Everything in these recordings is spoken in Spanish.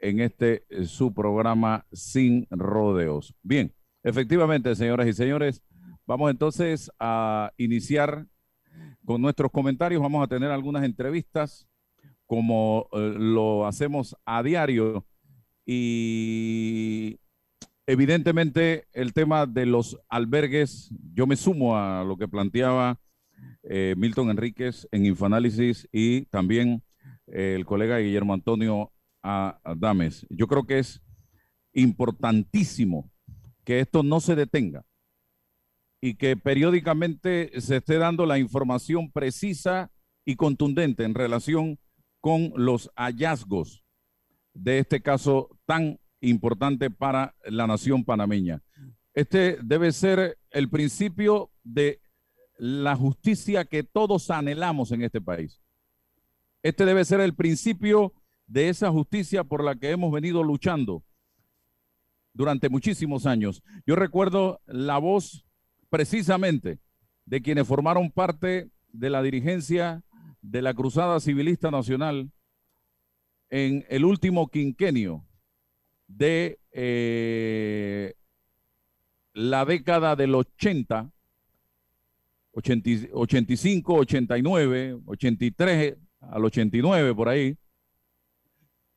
en este eh, su programa Sin Rodeos. Bien, efectivamente, señoras y señores, vamos entonces a iniciar con nuestros comentarios. Vamos a tener algunas entrevistas como eh, lo hacemos a diario y evidentemente el tema de los albergues, yo me sumo a lo que planteaba eh, Milton Enríquez en Infoanálisis y también el colega Guillermo Antonio Adames. Yo creo que es importantísimo que esto no se detenga y que periódicamente se esté dando la información precisa y contundente en relación con los hallazgos de este caso tan importante para la nación panameña. Este debe ser el principio de la justicia que todos anhelamos en este país. Este debe ser el principio de esa justicia por la que hemos venido luchando durante muchísimos años. Yo recuerdo la voz precisamente de quienes formaron parte de la dirigencia de la Cruzada Civilista Nacional en el último quinquenio de eh, la década del 80, 85, 89, 83 al 89 por ahí,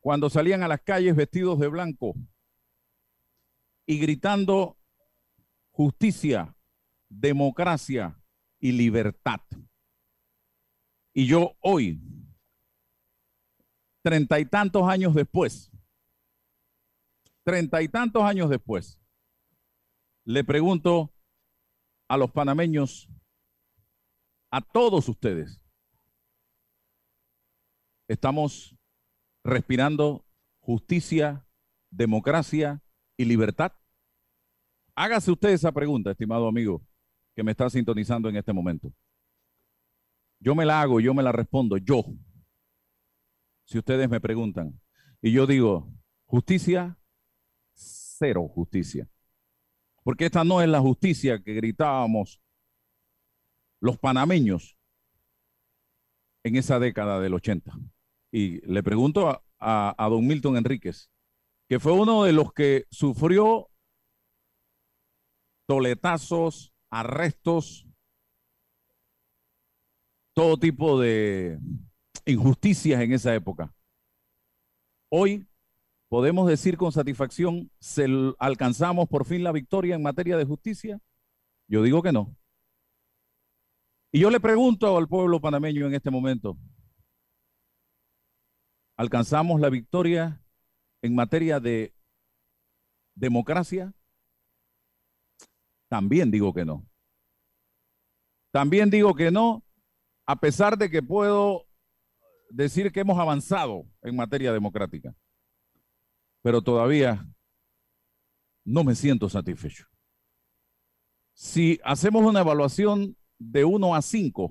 cuando salían a las calles vestidos de blanco y gritando justicia, democracia y libertad. Y yo hoy, treinta y tantos años después, treinta y tantos años después, le pregunto a los panameños, a todos ustedes, ¿estamos respirando justicia, democracia y libertad? Hágase usted esa pregunta, estimado amigo, que me está sintonizando en este momento. Yo me la hago, yo me la respondo, yo. Si ustedes me preguntan. Y yo digo, justicia, cero justicia. Porque esta no es la justicia que gritábamos los panameños en esa década del 80. Y le pregunto a, don Milton Enríquez, que fue uno de los que sufrió toletazos, arrestos, todo tipo de injusticias en esa época. Hoy podemos decir con satisfacción, ¿se alcanzamos por fin la victoria en materia de justicia? Yo digo que no. Y yo le pregunto al pueblo panameño en este momento, ¿alcanzamos la victoria en materia de democracia? También digo que no. También digo que no, a pesar de que puedo decir que hemos avanzado en materia democrática. Pero todavía no me siento satisfecho. Si hacemos una evaluación de 1 a 5,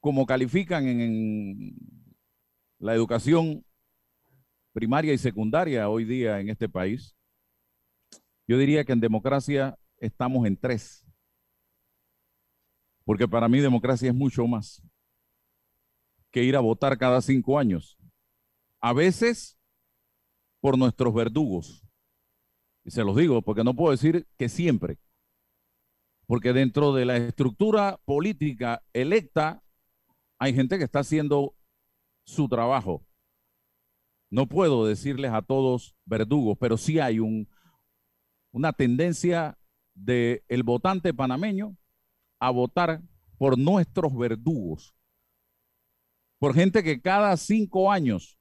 como califican en, la educación primaria y secundaria hoy día en este país, yo diría que en democracia estamos en tres. Porque para mí democracia es mucho más que ir a votar cada cinco años. A veces por nuestros verdugos. Y se los digo porque no puedo decir que siempre. Porque dentro de la estructura política electa hay gente que está haciendo su trabajo. No puedo decirles a todos verdugos, pero sí hay un, una tendencia del el votante panameño a votar por nuestros verdugos, por gente que cada cinco años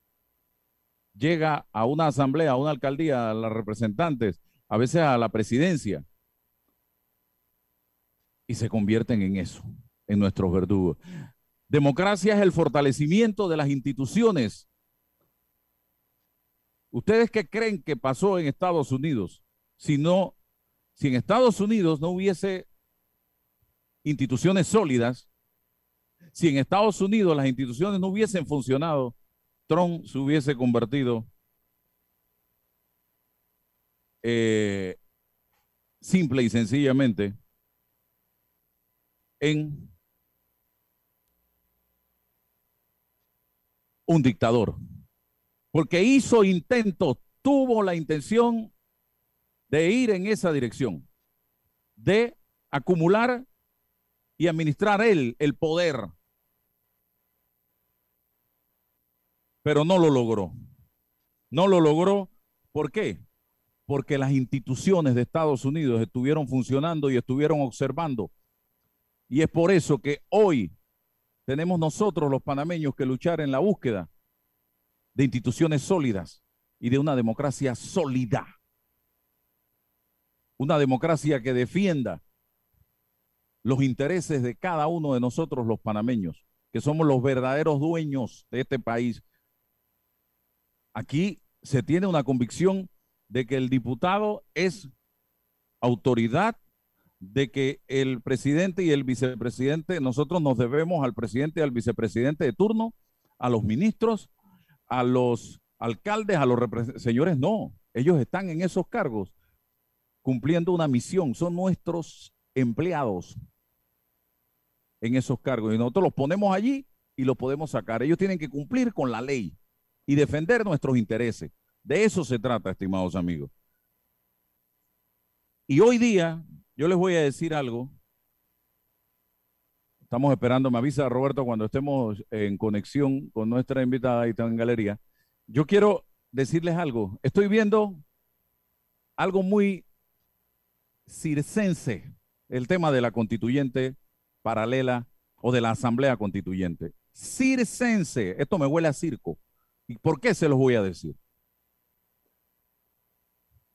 llega a una asamblea, a una alcaldía, a las representantes, a veces a la presidencia, y se convierten en eso, en nuestros verdugos. Democracia es el fortalecimiento de las instituciones. ¿Ustedes qué creen que pasó en Estados Unidos? si no, si en Estados Unidos no hubiese instituciones sólidas, si en Estados Unidos las instituciones no hubiesen funcionado, Trump se hubiese convertido eh, simple y sencillamente en un dictador porque hizo intentos, tuvo la intención de ir en esa dirección, de acumular y administrar él el poder. Pero no lo logró. No lo logró. ¿Por qué? Porque las instituciones de Estados Unidos estuvieron funcionando y estuvieron observando. Y es por eso que hoy tenemos nosotros los panameños que luchar en la búsqueda de instituciones sólidas y de una democracia sólida. Una democracia que defienda los intereses de cada uno de nosotros los panameños, que somos los verdaderos dueños de este país. Aquí se tiene una convicción de que el diputado es autoridad de que el presidente y el vicepresidente, nosotros nos debemos al presidente y al vicepresidente de turno, a los ministros, a los alcaldes, a los señores, no, ellos están en esos cargos cumpliendo una misión, son nuestros empleados en esos cargos y nosotros los ponemos allí y los podemos sacar. Ellos tienen que cumplir con la ley y defender nuestros intereses. De eso se trata, estimados amigos. Y hoy día yo les voy a decir algo. Estamos esperando, me avisa Roberto cuando estemos en conexión con nuestra invitada y en galería. Yo quiero decirles algo. Estoy viendo algo muy circense, el tema de la constituyente paralela o de la asamblea constituyente. Circense, esto me huele a circo. ¿Y por qué se los voy a decir?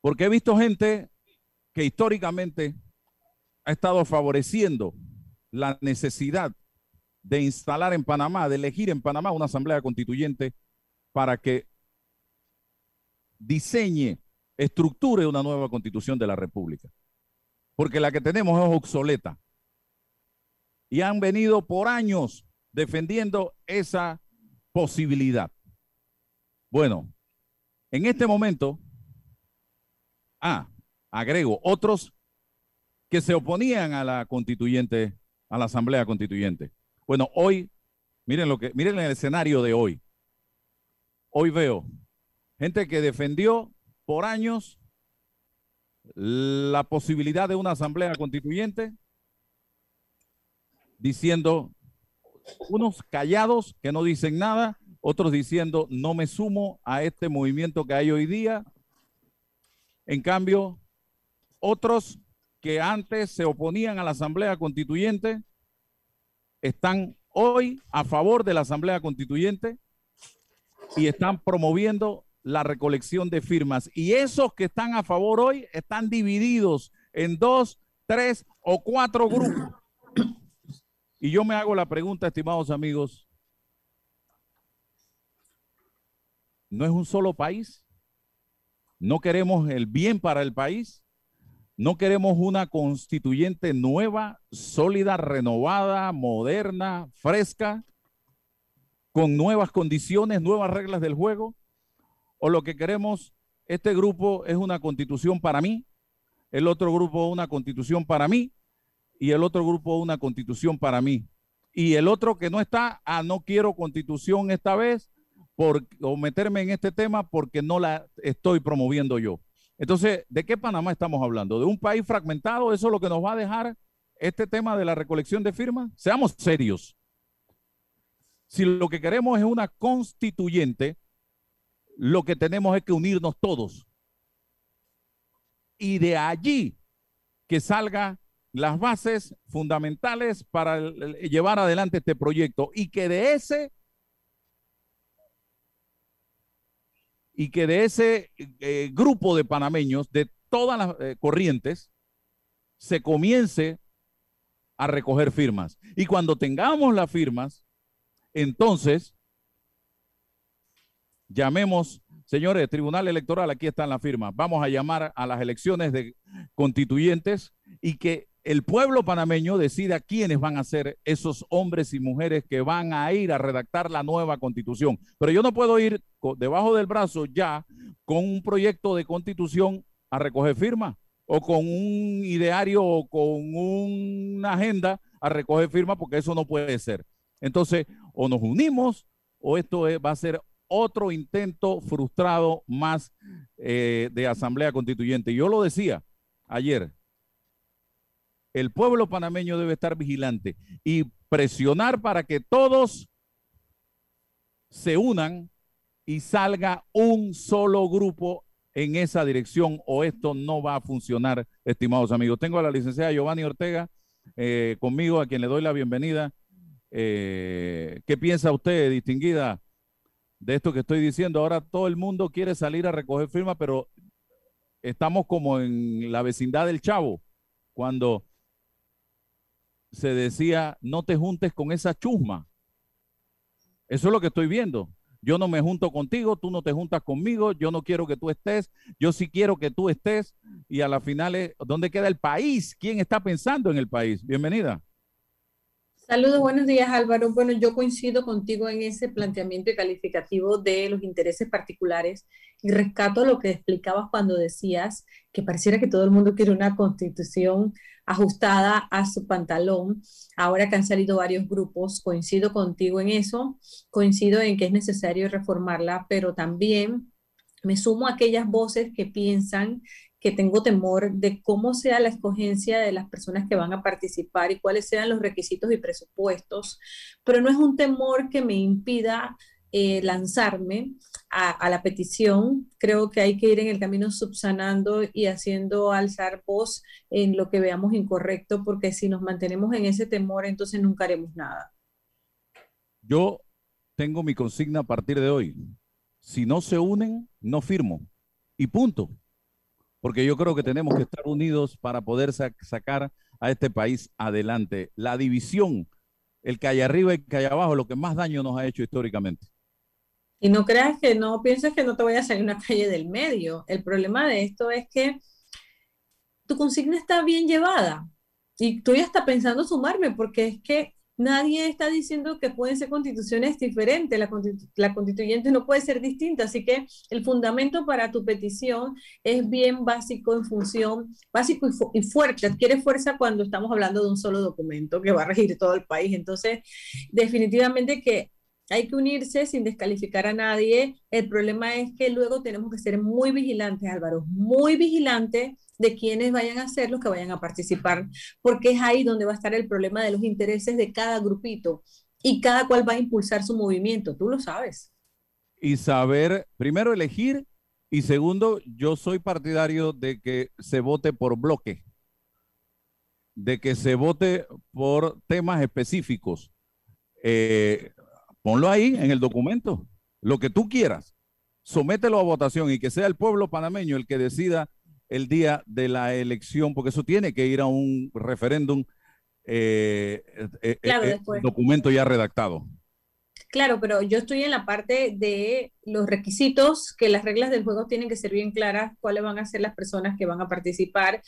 Porque he visto gente que históricamente ha estado favoreciendo la necesidad de instalar en Panamá, de elegir en Panamá una asamblea constituyente para que diseñe, estructure una nueva constitución de la República. Porque la que tenemos es obsoleta. Y han venido por años defendiendo esa posibilidad. Bueno, en este momento, ah, agrego, otros que se oponían a la constituyente, a la asamblea constituyente. Bueno, hoy, miren lo que, miren el escenario de hoy. Hoy veo gente que defendió por años la posibilidad de una asamblea constituyente, diciendo unos callados que no dicen nada, otros diciendo no me sumo a este movimiento que hay hoy día. En cambio, otros que antes se oponían a la Asamblea Constituyente están hoy a favor de la Asamblea Constituyente y están promoviendo la recolección de firmas. Y esos que están a favor hoy están divididos en dos, tres o cuatro grupos. Y yo me hago la pregunta, estimados amigos, ¿no es un solo país? ¿No queremos el bien para el país? No queremos una constituyente nueva, sólida, renovada, moderna, fresca, con nuevas condiciones, nuevas reglas del juego. O lo que queremos, este grupo es una constitución para mí, el otro grupo una constitución para mí y el otro grupo una constitución para mí. Y el otro que no está, ah, no quiero constitución esta vez por, o meterme en este tema porque no la estoy promoviendo yo. Entonces, ¿de qué Panamá estamos hablando? ¿De un país fragmentado? ¿Eso es lo que nos va a dejar este tema de la recolección de firmas? Seamos serios. Si lo que queremos es una constituyente, lo que tenemos es que unirnos todos. Y de allí que salgan las bases fundamentales para llevar adelante este proyecto y que de ese y que de ese eh, grupo de panameños, de todas las eh, corrientes, se comience a recoger firmas. Y cuando tengamos las firmas, entonces llamemos, señores, Tribunal Electoral, aquí están las firmas. Vamos a llamar a las elecciones de constituyentes y que el pueblo panameño decida quiénes van a ser esos hombres y mujeres que van a ir a redactar la nueva constitución. Pero yo no puedo ir debajo del brazo ya con un proyecto de constitución a recoger firmas o con un ideario o con una agenda a recoger firmas porque eso no puede ser. Entonces, o nos unimos o esto va a ser otro intento frustrado más eh, de asamblea constituyente. Yo lo decía ayer, el pueblo panameño debe estar vigilante y presionar para que todos se unan y salga un solo grupo en esa dirección o esto no va a funcionar, estimados amigos. Tengo a la licenciada Giovanni Ortega eh, conmigo, a quien le doy la bienvenida. Eh, ¿Qué piensa usted, distinguida, de esto que estoy diciendo? Ahora todo el mundo quiere salir a recoger firmas, pero estamos como en la vecindad del Chavo, cuando se decía, no te juntes con esa chusma. Eso es lo que estoy viendo. Yo no me junto contigo, tú no te juntas conmigo, yo no quiero que tú estés, yo sí quiero que tú estés. Y a la final, ¿dónde queda el país? ¿Quién está pensando en el país? Bienvenida. Saludos, buenos días Álvaro. Bueno, yo coincido contigo en ese planteamiento y calificativo de los intereses particulares y rescato lo que explicabas cuando decías que pareciera que todo el mundo quiere una constitución ajustada a su pantalón. Ahora que han salido varios grupos, coincido contigo en eso, coincido en que es necesario reformarla, pero también me sumo a aquellas voces que piensan que tengo temor de cómo sea la escogencia de las personas que van a participar y cuáles sean los requisitos y presupuestos, pero no es un temor que me impida eh, lanzarme a, la petición. Creo que hay que ir en el camino subsanando y haciendo alzar voz en lo que veamos incorrecto, porque si nos mantenemos en ese temor, entonces nunca haremos nada. Yo tengo mi consigna a partir de hoy. Si no se unen, no firmo. Y punto porque yo creo que tenemos que estar unidos para poder sacar a este país adelante. La división, el que hay arriba y el que hay abajo, lo que más daño nos ha hecho históricamente. Y no creas que no pienses que no te voy a salir una calle del medio. El problema de esto es que tu consigna está bien llevada y tú ya estás pensando sumarme porque es que nadie está diciendo que pueden ser constituciones diferentes, la, la, constituyente no puede ser distinta, así que el fundamento para tu petición es bien básico en función, básico y, y, fuerte, adquiere fuerza cuando estamos hablando de un solo documento que va a regir todo el país. Entonces, definitivamente que hay que unirse sin descalificar a nadie. El problema es que luego tenemos que ser muy vigilantes, Álvaro, muy vigilantes de quienes vayan a ser los que vayan a participar, porque es ahí donde va a estar el problema de los intereses de cada grupito y cada cual va a impulsar su movimiento, tú lo sabes. Y saber, primero elegir y segundo, yo soy partidario de que se vote por bloque, de que se vote por temas específicos. Eh, ponlo ahí en el documento, lo que tú quieras, somételo a votación y que sea el pueblo panameño el que decida el día de la elección, porque eso tiene que ir a un referéndum, eh, eh, eh, documento ya redactado. Claro, pero yo estoy en la parte de los requisitos, que las reglas del juego tienen que ser bien claras, cuáles van a ser las personas que van a participar.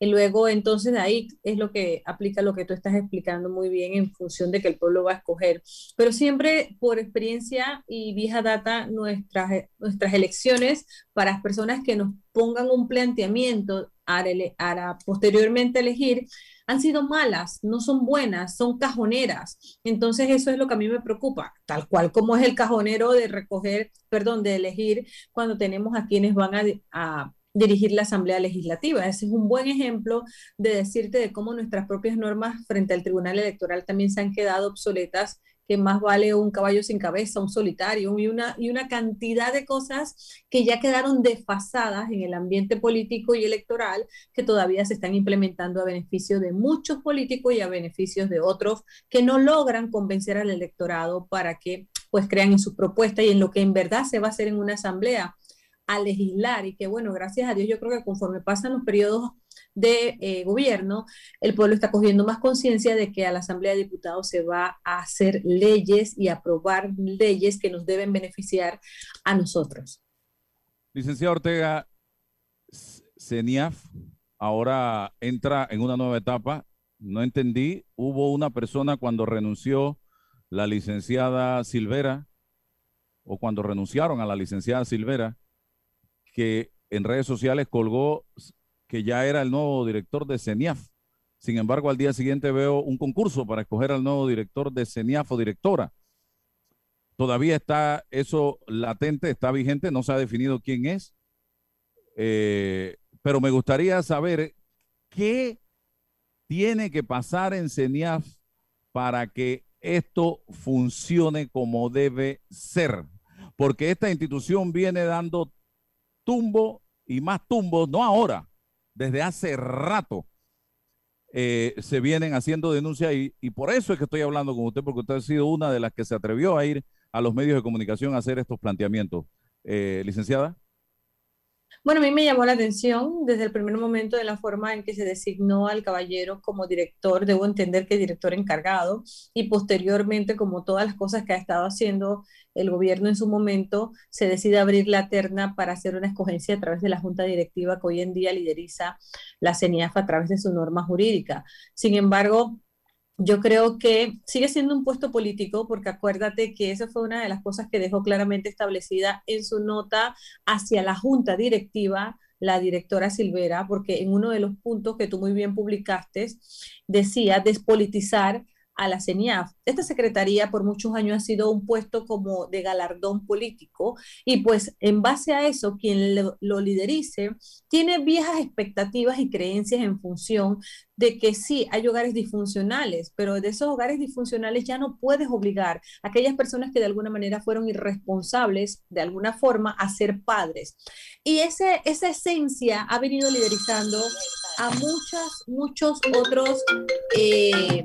Y luego, entonces, ahí es lo que aplica lo que tú estás explicando muy bien en función de que el pueblo va a escoger. Pero siempre, por experiencia y vieja data, nuestras, nuestras elecciones para las personas que nos pongan un planteamiento a, a posteriormente elegir, han sido malas, no son buenas, son cajoneras. Entonces eso es lo que a mí me preocupa, tal cual como es el cajonero de recoger, perdón, de elegir cuando tenemos a quienes van a, dirigir la Asamblea Legislativa. Ese es un buen ejemplo de decirte de cómo nuestras propias normas frente al Tribunal Electoral también se han quedado obsoletas que más vale un caballo sin cabeza, un solitario y una, y una cantidad de cosas que ya quedaron desfasadas en el ambiente político y electoral que todavía se están implementando a beneficio de muchos políticos y a beneficios de otros que no logran convencer al electorado para que pues crean en su propuesta y en lo que en verdad se va a hacer en una asamblea a legislar. Y que bueno, gracias a Dios yo creo que conforme pasan los periodos de eh, gobierno, el pueblo está cogiendo más conciencia de que a la Asamblea de Diputados se va a hacer leyes y aprobar leyes que nos deben beneficiar a nosotros. Licenciado Ortega, CENIAF ahora entra en una nueva etapa. No entendí, hubo una persona cuando renunció la licenciada Silvera, o cuando renunciaron a la licenciada Silvera, que en redes sociales colgó que ya era el nuevo director de CENIAF. Sin embargo, al día siguiente veo un concurso para escoger al nuevo director de CENIAF o directora. todavía está eso latente, está vigente, no se ha definido quién es. Eh, pero me gustaría saber qué tiene que pasar en CENIAF para que esto funcione como debe ser. Porque esta institución viene dando tumbo y más tumbos, no ahora, desde hace rato. Eh, se vienen haciendo denuncias y, y, por eso es que estoy hablando con usted, porque usted ha sido una de las que se atrevió a ir a los medios de comunicación a hacer estos planteamientos. Eh, licenciada. Bueno, a mí me llamó la atención desde el primer momento de la forma en que se designó al caballero como director, debo entender que director encargado, y posteriormente, como todas las cosas que ha estado haciendo el gobierno en su momento, se decide abrir la terna para hacer una escogencia a través de la junta directiva que hoy en día lideriza la CENIAF a través de su norma jurídica. Sin embargo, yo creo que sigue siendo un puesto político porque acuérdate que esa fue una de las cosas que dejó claramente establecida en su nota hacia la junta directiva la directora Silvera, porque en uno de los puntos que tú muy bien publicaste decía despolitizar a la CENIAF. Esta secretaría por muchos años ha sido un puesto como de galardón político y pues en base a eso quien lo, liderice tiene viejas expectativas y creencias en función de que sí, hay hogares disfuncionales, pero de esos hogares disfuncionales ya no puedes obligar a aquellas personas que de alguna manera fueron irresponsables de alguna forma a ser padres. Y ese, esa esencia ha venido liderizando a muchas, muchos otros... Eh,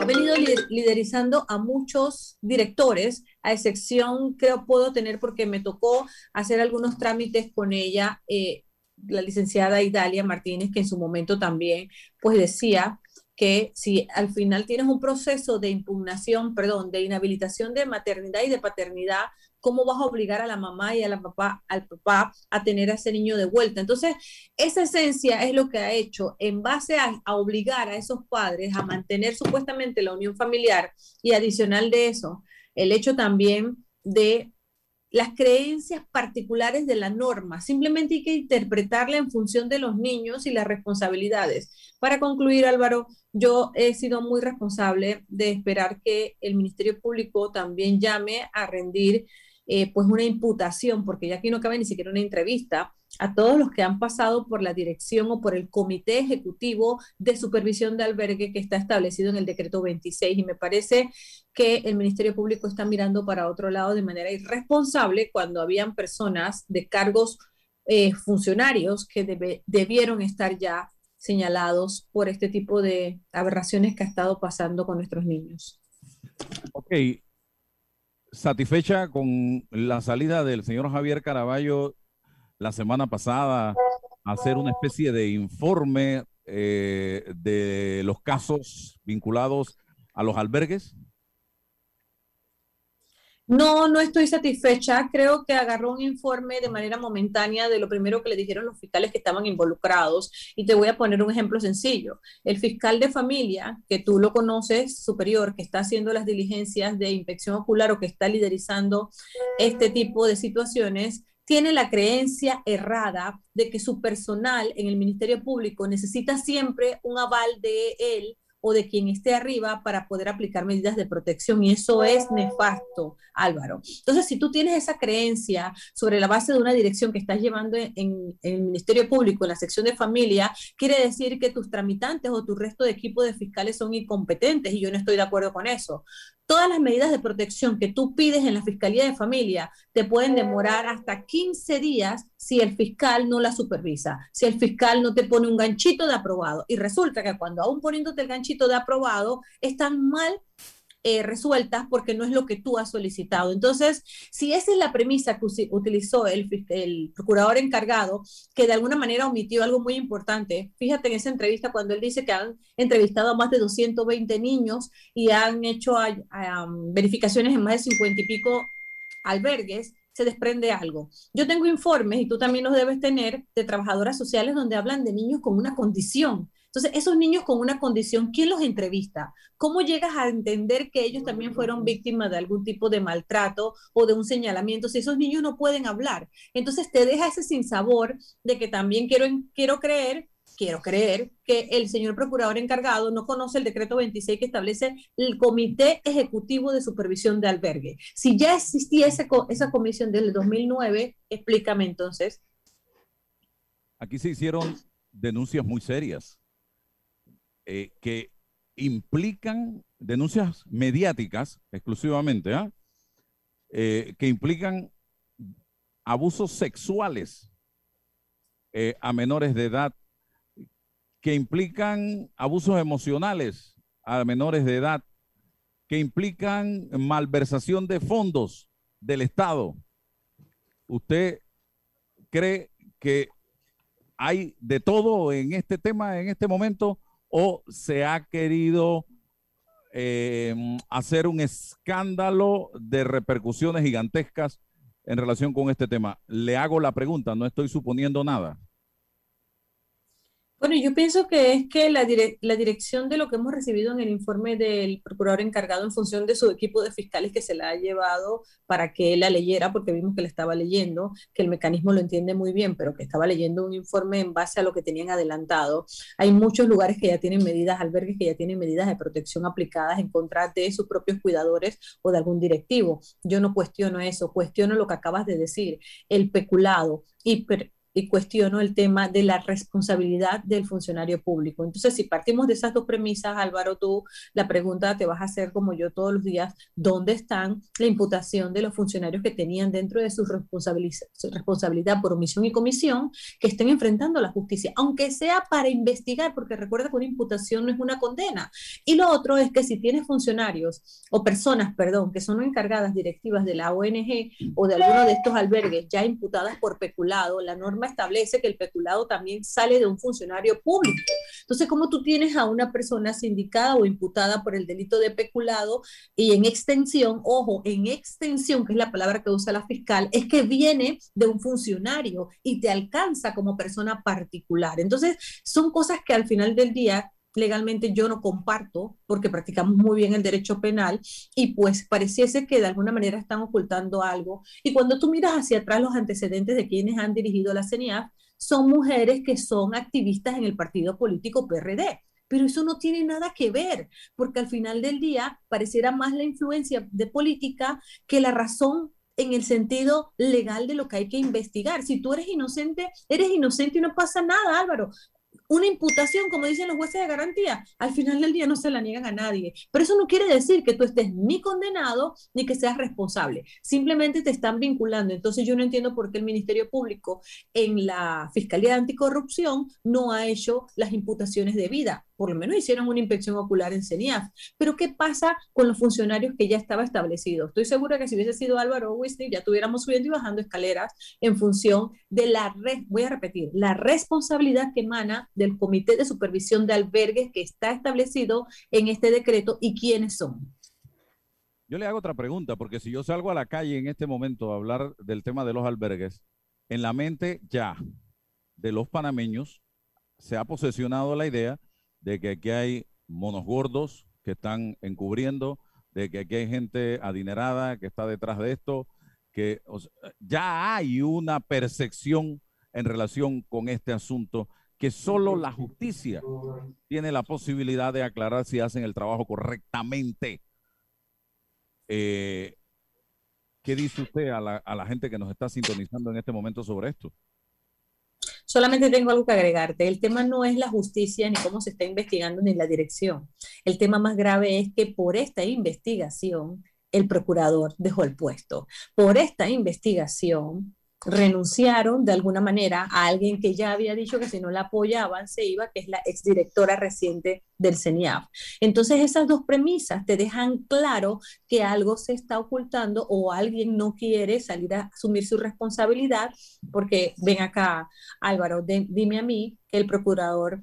ha venido liderizando a muchos directores, a excepción creo puedo tener porque me tocó hacer algunos trámites con ella, eh, la licenciada Idalia Martínez, que en su momento también pues decía que si al final tienes un proceso de impugnación, perdón, de inhabilitación de maternidad y de paternidad, ¿cómo vas a obligar a la mamá y a la papá, al papá a tener a ese niño de vuelta? Entonces, esa esencia es lo que ha hecho en base a, a obligar a esos padres a mantener supuestamente la unión familiar y adicional de eso, el hecho también de las creencias particulares de la norma. Simplemente hay que interpretarla en función de los niños y las responsabilidades. Para concluir, Álvaro, yo he sido muy responsable de esperar que el Ministerio Público también llame a rendir eh, pues una imputación, porque ya aquí no cabe ni siquiera una entrevista, a todos los que han pasado por la dirección o por el comité ejecutivo de supervisión de albergue que está establecido en el decreto 26. Y me parece que el Ministerio Público está mirando para otro lado de manera irresponsable cuando habían personas de cargos eh, funcionarios que debieron estar ya señalados por este tipo de aberraciones que ha estado pasando con nuestros niños. Ok, satisfecha con la salida del señor Javier Caraballo la semana pasada hacer una especie de informe eh, de los casos vinculados a los albergues? No, no estoy satisfecha. Creo que agarró un informe de manera momentánea de lo primero que le dijeron los fiscales que estaban involucrados. Y te voy a poner un ejemplo sencillo. El fiscal de familia, que tú lo conoces, superior, que está haciendo las diligencias de inspección ocular o que está liderizando este tipo de situaciones, tiene la creencia errada de que su personal en el Ministerio Público necesita siempre un aval de él o de quien esté arriba para poder aplicar medidas de protección. Y eso es nefasto, Álvaro. Entonces, si tú tienes esa creencia sobre la base de una dirección que estás llevando en, el Ministerio Público, en la sección de familia, quiere decir que tus tramitantes o tu resto de equipo de fiscales son incompetentes y yo no estoy de acuerdo con eso. Todas las medidas de protección que tú pides en la Fiscalía de Familia te pueden demorar hasta 15 días si el fiscal no la supervisa, si el fiscal no te pone un ganchito de aprobado. Y resulta que cuando aún poniéndote el ganchito de aprobado, están mal eh, resueltas porque no es lo que tú has solicitado. Entonces, si esa es la premisa que utilizó el, procurador encargado, que de alguna manera omitió algo muy importante, fíjate en esa entrevista cuando él dice que han entrevistado a más de 220 niños y han hecho verificaciones en más de 50 y pico albergues, se desprende algo. Yo tengo informes, y tú también los debes tener, de trabajadoras sociales donde hablan de niños con una condición entonces, esos niños con una condición, ¿quién los entrevista? ¿Cómo llegas a entender que ellos también fueron víctimas de algún tipo de maltrato o de un señalamiento si esos niños no pueden hablar? Entonces, te deja ese sinsabor de que también quiero, quiero creer quiero creer que el señor procurador encargado no conoce el decreto 26 que establece el Comité Ejecutivo de Supervisión de Albergue. Si ya existía esa, comisión desde el 2009, explícame entonces. Aquí se hicieron denuncias muy serias eh, que implican denuncias mediáticas exclusivamente, ¿ah? eh, que implican abusos sexuales eh, a menores de edad que implican abusos emocionales a menores de edad, que implican malversación de fondos del Estado. ¿Usted cree que hay de todo en este tema en este momento o se ha querido eh, hacer un escándalo de repercusiones gigantescas en relación con este tema? Le hago la pregunta, no estoy suponiendo nada. Bueno, yo pienso que es que la, la dirección de lo que hemos recibido en el informe del procurador encargado en función de su equipo de fiscales que se la ha llevado para que la leyera, porque vimos que la estaba leyendo, que el mecanismo lo entiende muy bien, pero que estaba leyendo un informe en base a lo que tenían adelantado. Hay muchos lugares que ya tienen medidas, albergues que ya tienen medidas de protección aplicadas en contra de sus propios cuidadores o de algún directivo. Yo no cuestiono eso, cuestiono lo que acabas de decir, el peculado hiper y cuestiono el tema de la responsabilidad del funcionario público. Entonces, si partimos de esas dos premisas, Álvaro, tú la pregunta te vas a hacer como yo todos los días, ¿dónde están la imputación de los funcionarios que tenían dentro de su, responsabilidad por omisión y comisión que estén enfrentando la justicia, aunque sea para investigar, porque recuerda que una imputación no es una condena. Y lo otro es que si tienes funcionarios o personas, perdón, que son encargadas directivas de la ONG o de alguno de estos albergues ya imputadas por peculado, la norma establece que el peculado también sale de un funcionario público. Entonces, como tú tienes a una persona sindicada o imputada por el delito de peculado y en extensión, ojo, en extensión, que es la palabra que usa la fiscal, es que viene de un funcionario y te alcanza como persona particular. Entonces, son cosas que al final del día legalmente yo no comparto porque practicamos muy bien el derecho penal y pues pareciese que de alguna manera están ocultando algo. Y cuando tú miras hacia atrás los antecedentes de quienes han dirigido la CENIAF, son mujeres que son activistas en el partido político PRD. Pero eso no tiene nada que ver, porque al final del día pareciera más la influencia de política que la razón en el sentido legal de lo que hay que investigar. Si tú eres inocente, eres inocente y no pasa nada, Álvaro una imputación, como dicen los jueces de garantía, al final del día no se la niegan a nadie. Pero eso no quiere decir que tú estés ni condenado ni que seas responsable. Simplemente te están vinculando. Entonces yo no entiendo por qué el Ministerio Público en la Fiscalía de Anticorrupción no ha hecho las imputaciones debidas por lo menos hicieron una inspección ocular en CENIAF. Pero ¿qué pasa con los funcionarios que ya estaba establecido? Estoy segura que si hubiese sido Álvaro Wisney, ya tuviéramos subiendo y bajando escaleras en función de la, voy a repetir, la responsabilidad que emana del Comité de Supervisión de Albergues que está establecido en este decreto y quiénes son. Yo le hago otra pregunta, porque si yo salgo a la calle en este momento a hablar del tema de los albergues, en la mente ya de los panameños se ha posesionado la idea de que aquí hay monos gordos que están encubriendo, de que aquí hay gente adinerada que está detrás de esto, que ya hay una percepción en relación con este asunto que solo la justicia tiene la posibilidad de aclarar si hacen el trabajo correctamente. Eh, ¿Qué dice usted a la, a la gente que nos está sintonizando en este momento sobre esto? Solamente tengo algo que agregarte. El tema no es la justicia ni cómo se está investigando ni la dirección. El tema más grave es que por esta investigación el procurador dejó el puesto. Por esta investigación renunciaron de alguna manera a alguien que ya había dicho que si no la apoyaban se iba, que es la exdirectora reciente del CENIAF. Entonces esas dos premisas te dejan claro que algo se está ocultando o alguien no quiere salir a asumir su responsabilidad, porque ven acá, Álvaro, dime a mí que el procurador,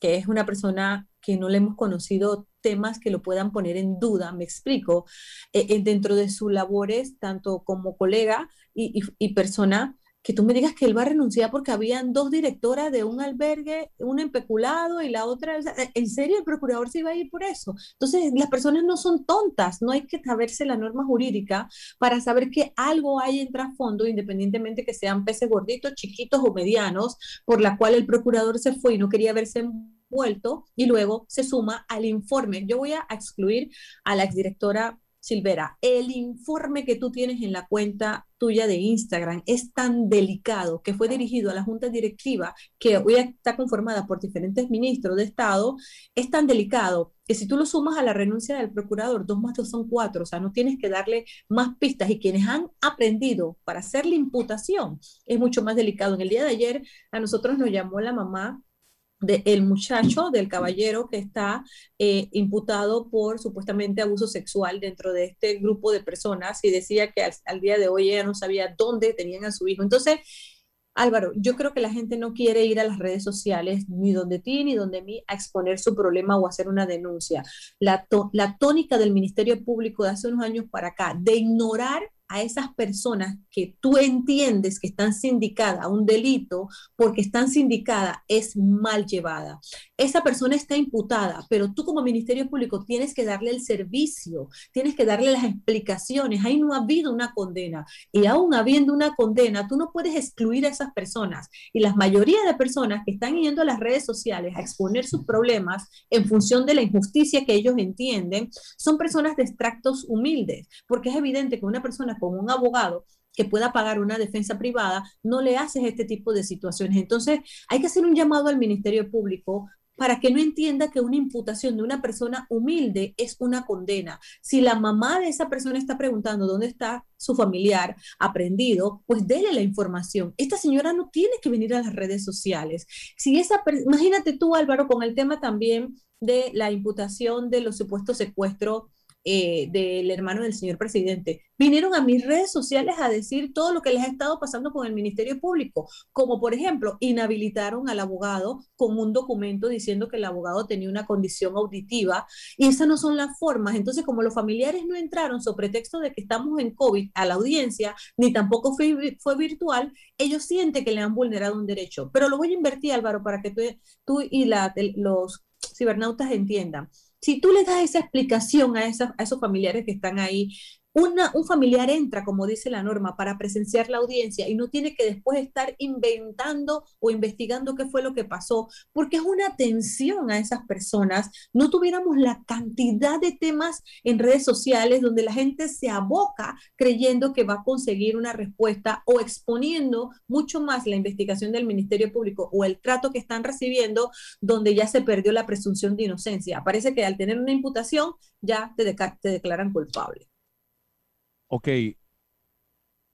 que es una persona que no le hemos conocido temas que lo puedan poner en duda, me explico, eh, eh, dentro de sus labores, tanto como colega y, y, persona que tú me digas que él va a renunciar porque habían dos directoras de un albergue, una en peculado y la otra, ¿en serio el procurador se iba a ir por eso? Entonces, las personas no son tontas, no hay que saberse la norma jurídica para saber que algo hay en trasfondo, independientemente que sean peces gorditos, chiquitos o medianos, por la cual el procurador se fue y no quería verse envuelto y luego se suma al informe. Yo voy a excluir a la exdirectora Silvera, el informe que tú tienes en la cuenta tuya de Instagram es tan delicado que fue dirigido a la Junta Directiva, que hoy está conformada por diferentes ministros de Estado, es tan delicado que si tú lo sumas a la renuncia del procurador, dos más dos son cuatro, o sea, no tienes que darle más pistas y quienes han aprendido para hacer la imputación es mucho más delicado. En el día de ayer a nosotros nos llamó la mamá del muchacho, del caballero que está eh, imputado por supuestamente abuso sexual dentro de este grupo de personas y decía que al, día de hoy ella no sabía dónde tenían a su hijo. Entonces, Álvaro, yo creo que la gente no quiere ir a las redes sociales, ni donde ti, ni donde mí, a exponer su problema o hacer una denuncia. La, la tónica del Ministerio Público de hace unos años para acá, de ignorar a esas personas que tú entiendes que están sindicadas a un delito porque están sindicadas es mal llevada. Esa persona está imputada, pero tú como Ministerio Público tienes que darle el servicio, tienes que darle las explicaciones. Ahí no ha habido una condena y aún habiendo una condena, tú no puedes excluir a esas personas. Y la mayoría de personas que están yendo a las redes sociales a exponer sus problemas en función de la injusticia que ellos entienden, son personas de extractos humildes, porque es evidente que una persona con un abogado que pueda pagar una defensa privada, no le haces este tipo de situaciones. Entonces, hay que hacer un llamado al Ministerio Público para que no entienda que una imputación de una persona humilde es una condena. Si la mamá de esa persona está preguntando dónde está su familiar aprendido, pues déle la información. Esta señora no tiene que venir a las redes sociales. Si esa, imagínate tú, Álvaro, con el tema también de la imputación de los supuestos secuestros eh, del hermano del señor presidente, vinieron a mis redes sociales a decir todo lo que les ha estado pasando con el Ministerio Público, como por ejemplo, inhabilitaron al abogado con un documento diciendo que el abogado tenía una condición auditiva y esas no son las formas. Entonces, como los familiares no entraron sobre pretexto de que estamos en COVID a la audiencia, ni tampoco fue, fue virtual, ellos sienten que le han vulnerado un derecho. Pero lo voy a invertir, Álvaro, para que tú, tú y la, los cibernautas entiendan si tú le das esa explicación a, a esos familiares que están ahí, un familiar entra, como dice la norma, para presenciar la audiencia y no tiene que después estar inventando o investigando qué fue lo que pasó, porque es una atención a esas personas. No tuviéramos la cantidad de temas en redes sociales donde la gente se aboca creyendo que va a conseguir una respuesta o exponiendo mucho más la investigación del Ministerio Público o el trato que están recibiendo donde ya se perdió la presunción de inocencia. Parece que al tener una imputación ya te, declaran culpable ok,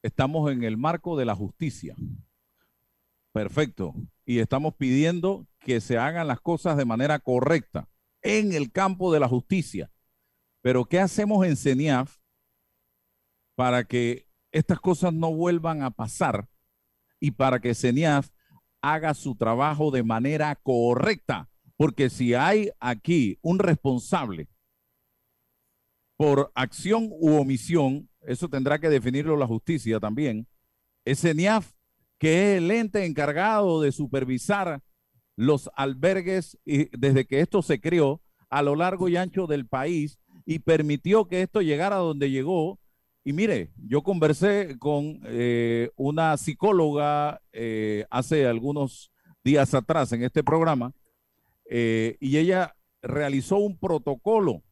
estamos en el marco de la justicia. Perfecto. Y estamos pidiendo que se hagan las cosas de manera correcta en el campo de la justicia. Pero ¿qué hacemos en CENIAF para que estas cosas no vuelvan a pasar y para que CENIAF haga su trabajo de manera correcta? Porque si hay aquí un responsable por acción u omisión, eso tendrá que definirlo la justicia también, es NIAF, que es el ente encargado de supervisar los albergues y desde que esto se creó a lo largo y ancho del país y permitió que esto llegara a donde llegó. Y mire, yo conversé con eh, una psicóloga eh, hace algunos días atrás en este programa eh, y ella realizó un protocolo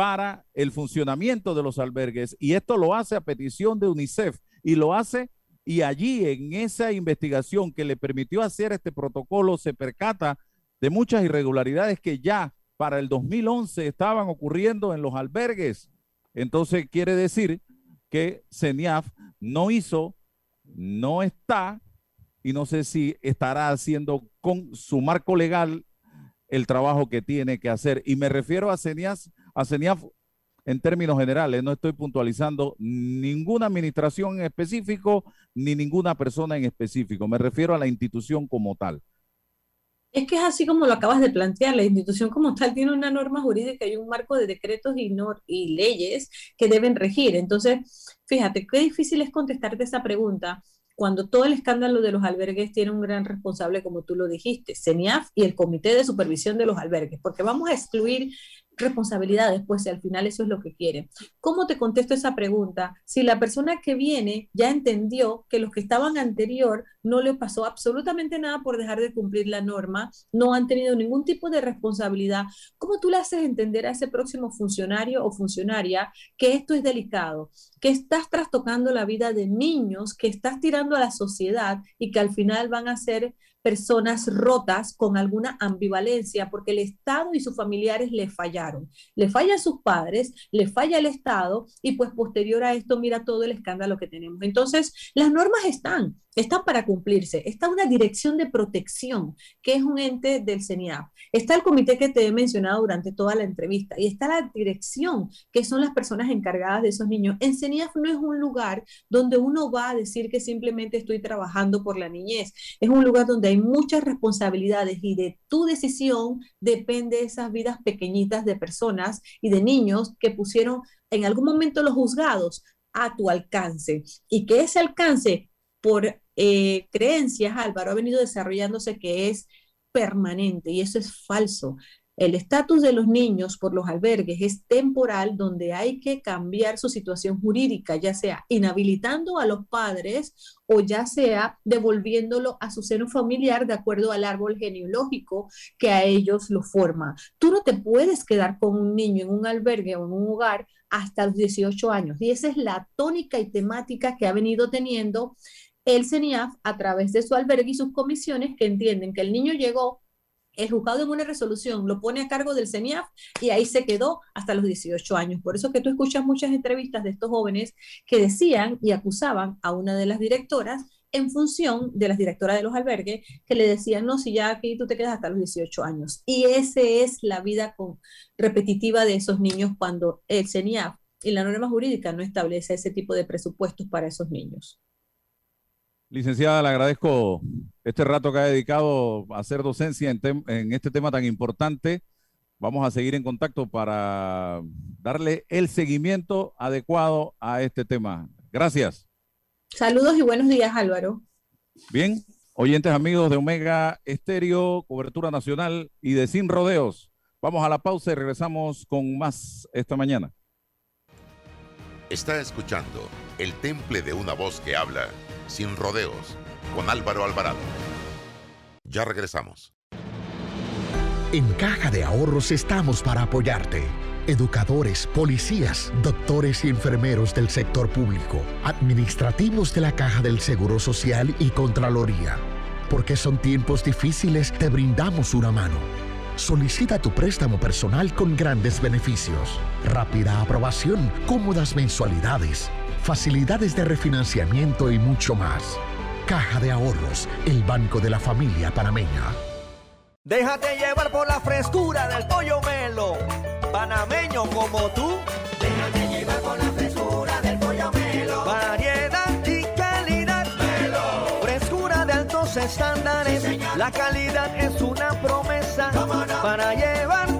para el funcionamiento de los albergues y esto lo hace a petición de UNICEF y lo hace y allí en esa investigación que le permitió hacer este protocolo se percata de muchas irregularidades que ya para el 2011 estaban ocurriendo en los albergues. Entonces quiere decir que CENIAF no hizo, no está y no sé si estará haciendo con su marco legal el trabajo que tiene que hacer. Y me refiero a CENIAF a CENIAF en términos generales, no estoy puntualizando ninguna administración en específico ni ninguna persona en específico, me refiero a la institución como tal. Es que es así como lo acabas de plantear, la institución como tal tiene una norma jurídica y un marco de decretos y, y leyes que deben regir. Entonces, fíjate, qué difícil es contestarte esa pregunta cuando todo el escándalo de los albergues tiene un gran responsable, como tú lo dijiste, CENIAF y el Comité de Supervisión de los Albergues, porque vamos a excluir responsabilidades, pues al final eso es lo que quieren. ¿Cómo te contesto esa pregunta? Si la persona que viene ya entendió que los que estaban anterior no le pasó absolutamente nada por dejar de cumplir la norma, no han tenido ningún tipo de responsabilidad, ¿cómo tú le haces entender a ese próximo funcionario o funcionaria que esto es delicado, que estás trastocando la vida de niños, que estás tirando a la sociedad y que al final van a ser personas rotas con alguna ambivalencia porque el Estado y sus familiares le fallaron. Le falla a sus padres, le falla el Estado y pues posterior a esto mira todo el escándalo que tenemos. Entonces, las normas están, están para cumplirse. Está una dirección de protección, que es un ente del CENIAF. Está el comité que te he mencionado durante toda la entrevista y está la dirección, que son las personas encargadas de esos niños. En CENIAF no es un lugar donde uno va a decir que simplemente estoy trabajando por la niñez. Es un lugar donde hay muchas responsabilidades y de tu decisión depende esas vidas pequeñitas de personas y de niños que pusieron en algún momento los juzgados a tu alcance y que ese alcance por eh, creencias, Álvaro, ha venido desarrollándose que es permanente y eso es falso. El estatus de los niños por los albergues es temporal donde hay que cambiar su situación jurídica, ya sea inhabilitando a los padres o ya sea devolviéndolo a su seno familiar de acuerdo al árbol genealógico que a ellos lo forma. Tú no te puedes quedar con un niño en un albergue o en un hogar hasta los 18 años y esa es la tónica y temática que ha venido teniendo el CENIAF a través de su albergue y sus comisiones que entienden que el niño llegó, el juzgado en una resolución lo pone a cargo del CENIAF y ahí se quedó hasta los 18 años. Por eso que tú escuchas muchas entrevistas de estos jóvenes que decían y acusaban a una de las directoras en función de las directoras de los albergues que le decían, no, si ya aquí tú te quedas hasta los 18 años. Y esa es la vida repetitiva de esos niños cuando el CENIAF y la norma jurídica no establece ese tipo de presupuestos para esos niños. Licenciada, le agradezco este rato que ha dedicado a hacer docencia en, este tema tan importante. Vamos a seguir en contacto para darle el seguimiento adecuado a este tema. Gracias. Saludos y buenos días, Álvaro. Bien, oyentes amigos de Omega Estéreo, cobertura nacional y de Sin Rodeos. Vamos a la pausa y regresamos con más esta mañana. Está escuchando el temple de una voz que habla sin rodeos, con Álvaro Alvarado. Ya regresamos. En Caja de Ahorros estamos para apoyarte. Educadores, policías, doctores y enfermeros del sector público, administrativos de la Caja del Seguro Social y Contraloría. Porque son tiempos difíciles, te brindamos una mano. Solicita tu préstamo personal con grandes beneficios, rápida aprobación, cómodas mensualidades facilidades de refinanciamiento y mucho más. Caja de Ahorros, el banco de la familia panameña. Déjate llevar por la frescura del pollo melo, panameño como tú. Déjate llevar por la frescura del pollo melo. Variedad y calidad. Melo. Frescura de altos estándares. la calidad es una promesa para llevarte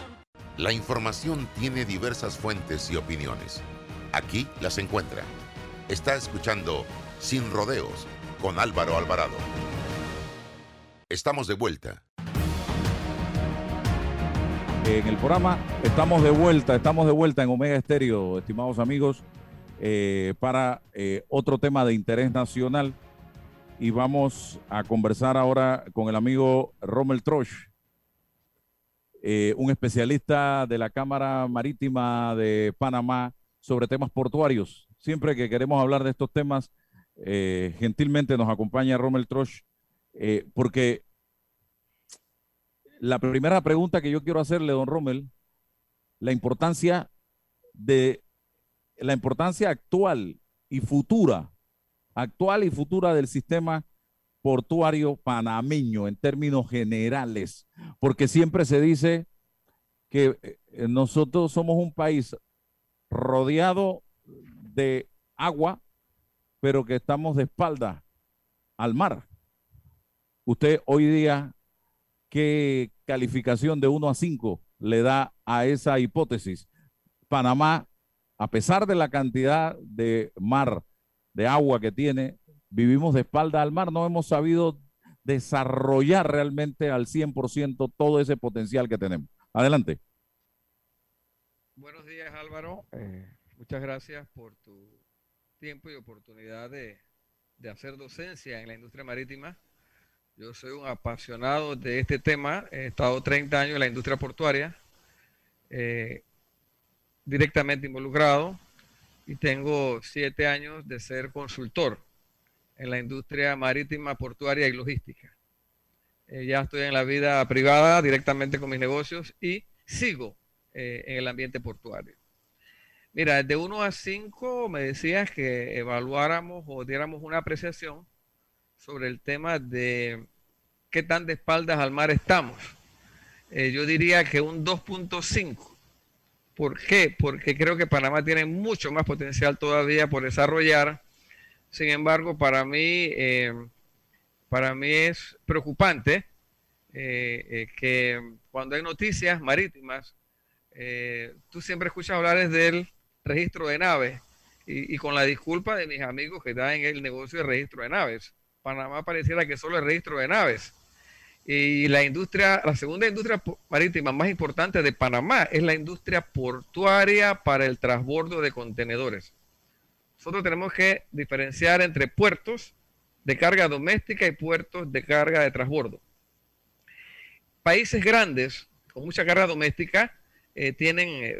La información tiene diversas fuentes y opiniones. Aquí las encuentra. Está escuchando Sin Rodeos con Álvaro Alvarado. Estamos de vuelta. En el programa estamos de vuelta, estamos de vuelta en Omega Estéreo, estimados amigos, eh, para eh, otro tema de interés nacional. Y vamos a conversar ahora con el amigo Rommel Trosch, eh, un especialista de la Cámara Marítima de Panamá sobre temas portuarios. Siempre que queremos hablar de estos temas, eh, gentilmente nos acompaña Rommel Trosch, eh, porque la primera pregunta que yo quiero hacerle, don Rommel, la importancia de la importancia actual y futura, actual y futura del sistema portuario panameño en términos generales, porque siempre se dice que eh, nosotros somos un país rodeado de agua, pero que estamos de espalda al mar. Usted hoy día, ¿qué calificación de 1 a 5 le da a esa hipótesis? Panamá, a pesar de la cantidad de mar, de agua que tiene, vivimos de espalda al mar, no hemos sabido desarrollar realmente al 100% todo ese potencial que tenemos. Adelante. Buenos días Álvaro, eh, muchas gracias por tu tiempo y oportunidad de, de, hacer docencia en la industria marítima. Yo soy un apasionado de este tema, he estado 30 años en la industria portuaria, eh, directamente involucrado y tengo 7 años de ser consultor en la industria marítima, portuaria y logística. Eh, ya estoy en la vida privada directamente con mis negocios y sigo eh, en el ambiente portuario. Mira, de 1 a 5 me decías que evaluáramos o diéramos una apreciación sobre el tema de qué tan de espaldas al mar estamos. Eh, yo diría que un 2.5. ¿Por qué? Porque creo que Panamá tiene mucho más potencial todavía por desarrollar sin embargo, para mí, eh, para mí es preocupante eh, eh, que cuando hay noticias marítimas, tú siempre escuchas hablar del registro de naves y, con la disculpa de mis amigos que están en el negocio de registro de naves. Panamá pareciera que solo el registro de naves. Y la industria, la segunda industria marítima más importante de Panamá es la industria portuaria para el transbordo de contenedores nosotros tenemos que diferenciar entre puertos de carga doméstica y puertos de carga de transbordo. Países grandes con mucha carga doméstica eh, tienen eh,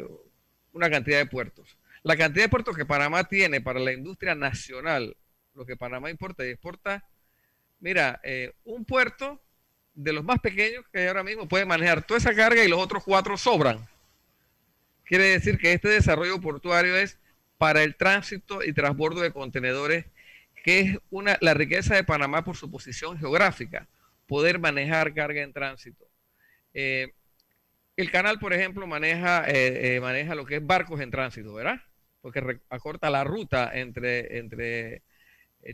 una cantidad de puertos. La cantidad de puertos que Panamá tiene para la industria nacional, lo que Panamá importa y exporta, mira, eh, un puerto de los más pequeños que hay ahora mismo puede manejar toda esa carga y los otros cuatro sobran. Quiere decir que este desarrollo portuario es para el tránsito y transbordo de contenedores, que es una, la riqueza de Panamá por su posición geográfica, poder manejar carga en tránsito. Eh, el canal, por ejemplo, maneja, eh, eh, maneja lo que es barcos en tránsito, ¿verdad? Porque acorta la ruta entre, entre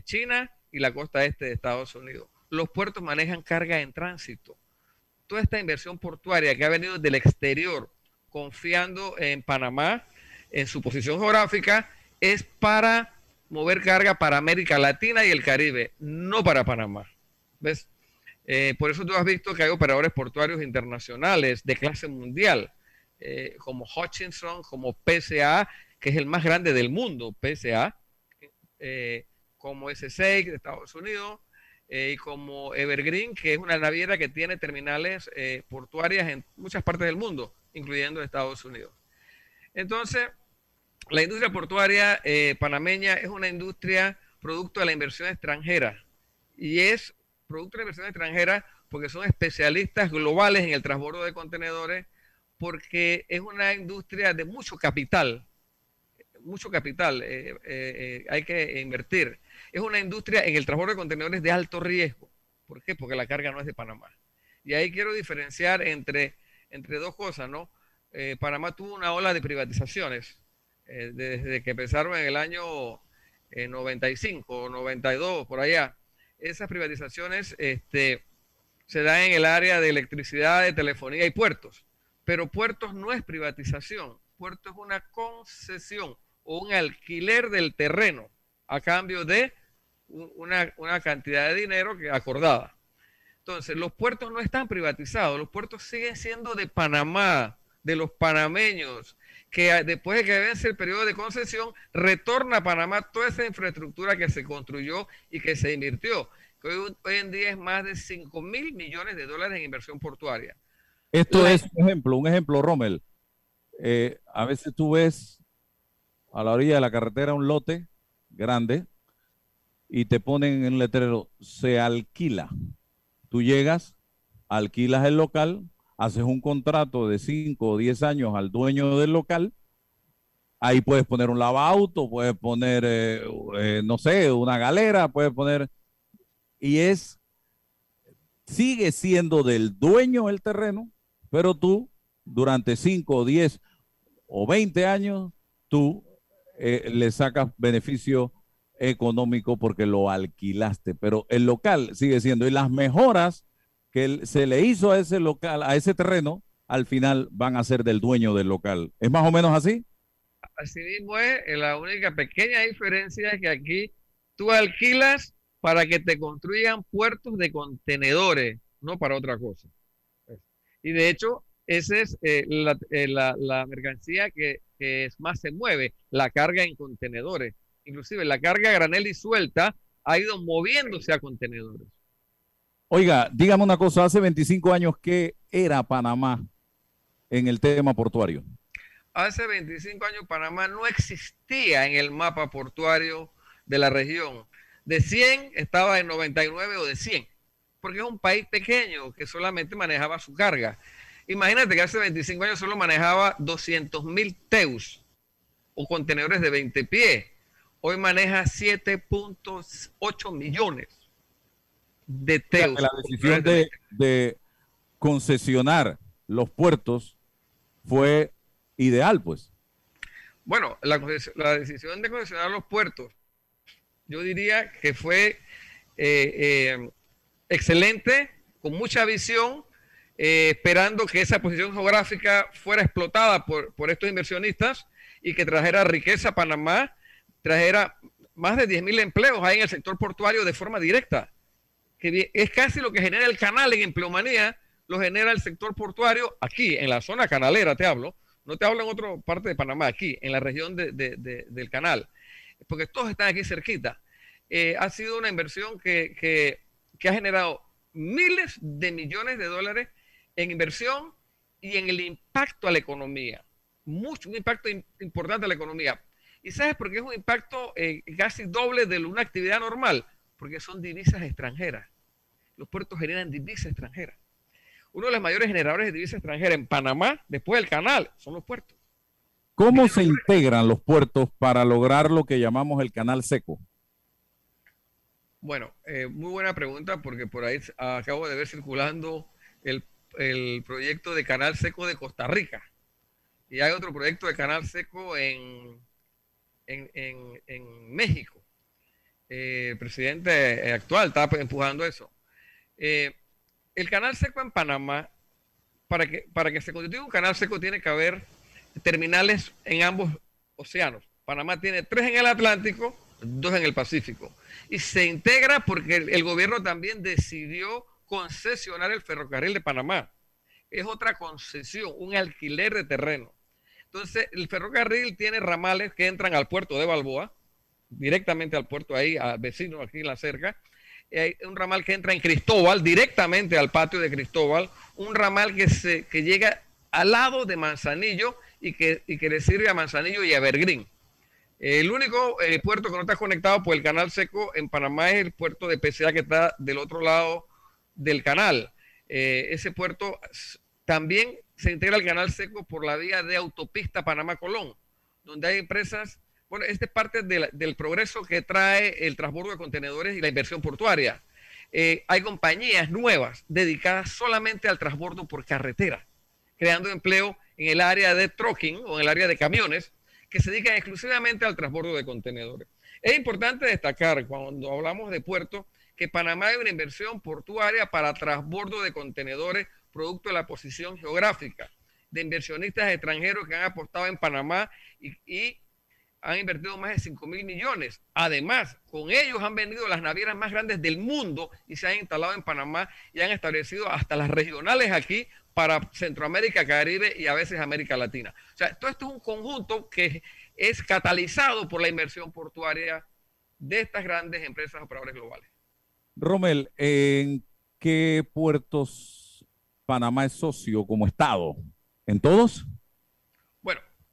China y la costa este de Estados Unidos. Los puertos manejan carga en tránsito. Toda esta inversión portuaria que ha venido del exterior, confiando en Panamá, en su posición geográfica es para mover carga para América Latina y el Caribe, no para Panamá. ¿Ves? Eh, por eso tú has visto que hay operadores portuarios internacionales de clase mundial eh, como Hutchinson, como PSA, que es el más grande del mundo, PSA, eh, como S6 de Estados Unidos, y como Evergreen, que es una naviera que tiene terminales portuarias en muchas partes del mundo, incluyendo Estados Unidos. Entonces, la industria portuaria eh, panameña es una industria producto de la inversión extranjera y es producto de la inversión extranjera porque son especialistas globales en el transbordo de contenedores, porque es una industria de mucho capital, mucho capital eh, eh, hay que invertir. Es una industria en el transbordo de contenedores de alto riesgo. ¿Por qué? Porque la carga no es de Panamá. Y ahí quiero diferenciar entre, entre dos cosas, ¿no? Eh, Panamá tuvo una ola de privatizaciones eh, desde que empezaron en el año eh, 95 o 92, por allá. Esas privatizaciones este, se dan en el área de electricidad, de telefonía y puertos. Pero puertos no es privatización. Puerto es una concesión o un alquiler del terreno a cambio de un- una, una cantidad de dinero que acordada. Entonces, los puertos no están privatizados, los puertos siguen siendo de Panamá, de los panameños, que después de que vence el periodo de concesión, retorna a Panamá toda esa infraestructura que se construyó y que se invirtió, que hoy, hoy en día es más de 5 mil millones de dólares en inversión portuaria. Esto La- es un ejemplo, un ejemplo, Rommel. Eh, a veces tú ves a la orilla de la carretera un lote grande y te ponen en el letrero, se alquila. Tú llegas, alquilas el local, haces un contrato de 5 o 10 años al dueño del local. Ahí puedes poner un lavauto, puedes poner, eh, eh, no sé, una galera, puedes poner... Y es, sigue siendo del dueño el terreno, pero tú durante 5 o 10 o 20 años, tú eh, le sacas beneficio económico porque lo alquilaste, pero el local sigue siendo y las mejoras que se le hizo a ese local, a ese terreno, al final van a ser del dueño del local. ¿Es más o menos así? Así mismo es, la única pequeña diferencia es que aquí tú alquilas para que te construyan puertos de contenedores, no para otra cosa. Y de hecho, esa es eh, la, eh, la- la mercancía que, que es más se mueve, la carga en contenedores. Inclusive la carga granel y suelta ha ido moviéndose a contenedores. Oiga, dígame una cosa, hace 25 años, ¿qué era Panamá en el tema portuario? Hace 25 años Panamá no existía en el mapa portuario de la región. De 100 estaba en 99 o de 100, porque es un país pequeño que solamente manejaba su carga. Imagínate que hace 25 años solo manejaba 200 mil teus o contenedores de 20 pies. Hoy maneja 7.8 millones de O sea, la decisión de, de concesionar los puertos fue ideal, pues. Bueno, la, la decisión de concesionar los puertos, yo diría que fue eh, eh, excelente, con mucha visión, eh, esperando que esa posición geográfica fuera explotada por, por estos inversionistas y que trajera riqueza a Panamá, trajera más de 10.000 empleos ahí en el sector portuario de forma directa, que es casi lo que genera el canal en empleomanía, lo genera el sector portuario aquí, en la zona canalera, te hablo, no te hablo en otra parte de Panamá, aquí, en la región de- de- de- del canal, porque todos están aquí cerquita. Eh, ha sido una inversión que, ha generado miles de millones de dólares en inversión y en el impacto a la economía. Mucho, un impacto im- importante a la economía. ¿Y sabes por qué es un impacto eh, casi doble de una actividad normal? Porque son divisas extranjeras. Los puertos generan divisas extranjeras. Uno de los mayores generadores de divisas extranjeras en Panamá, después del canal, son los puertos. ¿Cómo se integran los puertos para lograr lo que llamamos el canal seco? Bueno, eh, muy buena pregunta porque por ahí acabo de ver circulando el, el proyecto de canal seco de Costa Rica. Y hay otro proyecto de canal seco en, en, en- en México. Eh, el presidente actual está pues, empujando eso. Eh, el canal seco en Panamá, para que, para que se constituya un canal seco tiene que haber terminales en ambos océanos. Panamá tiene tres en el Atlántico, dos en el Pacífico. Y se integra porque el, el gobierno también decidió concesionar el ferrocarril de Panamá, es otra concesión, un alquiler de terreno. Entonces, el ferrocarril tiene ramales que entran al puerto de Balboa, directamente al puerto ahí, a vecinos aquí en la cerca. Hay un ramal que entra en Cristóbal, directamente al patio de Cristóbal. Un ramal que, se, que llega al lado de Manzanillo y que, y que le sirve a Manzanillo y a Evergreen. El único eh, puerto que no está conectado por el canal seco en Panamá es el puerto de PCA que está del otro lado del canal. Eh, ese puerto también se integra al canal seco por la vía de autopista Panamá-Colón, donde hay empresas, bueno, esta es parte del, del progreso que trae el transbordo de contenedores y la inversión portuaria. Eh, hay compañías nuevas dedicadas solamente al transbordo por carretera, creando empleo en el área de trucking o en el área de camiones que se dedican exclusivamente al transbordo de contenedores. Es importante destacar cuando hablamos de puertos que Panamá hay una inversión portuaria para transbordo de contenedores producto de la posición geográfica de inversionistas extranjeros que han apostado en Panamá y han invertido más de 5 mil millones. Además, con ellos han venido las navieras más grandes del mundo y se han instalado en Panamá y han establecido hasta las regionales aquí para Centroamérica, Caribe y a veces América Latina. O sea, todo esto es un conjunto que es catalizado por la inversión portuaria de estas grandes empresas operadoras globales. Rommel, ¿en qué puertos Panamá es socio como Estado? ¿En todos?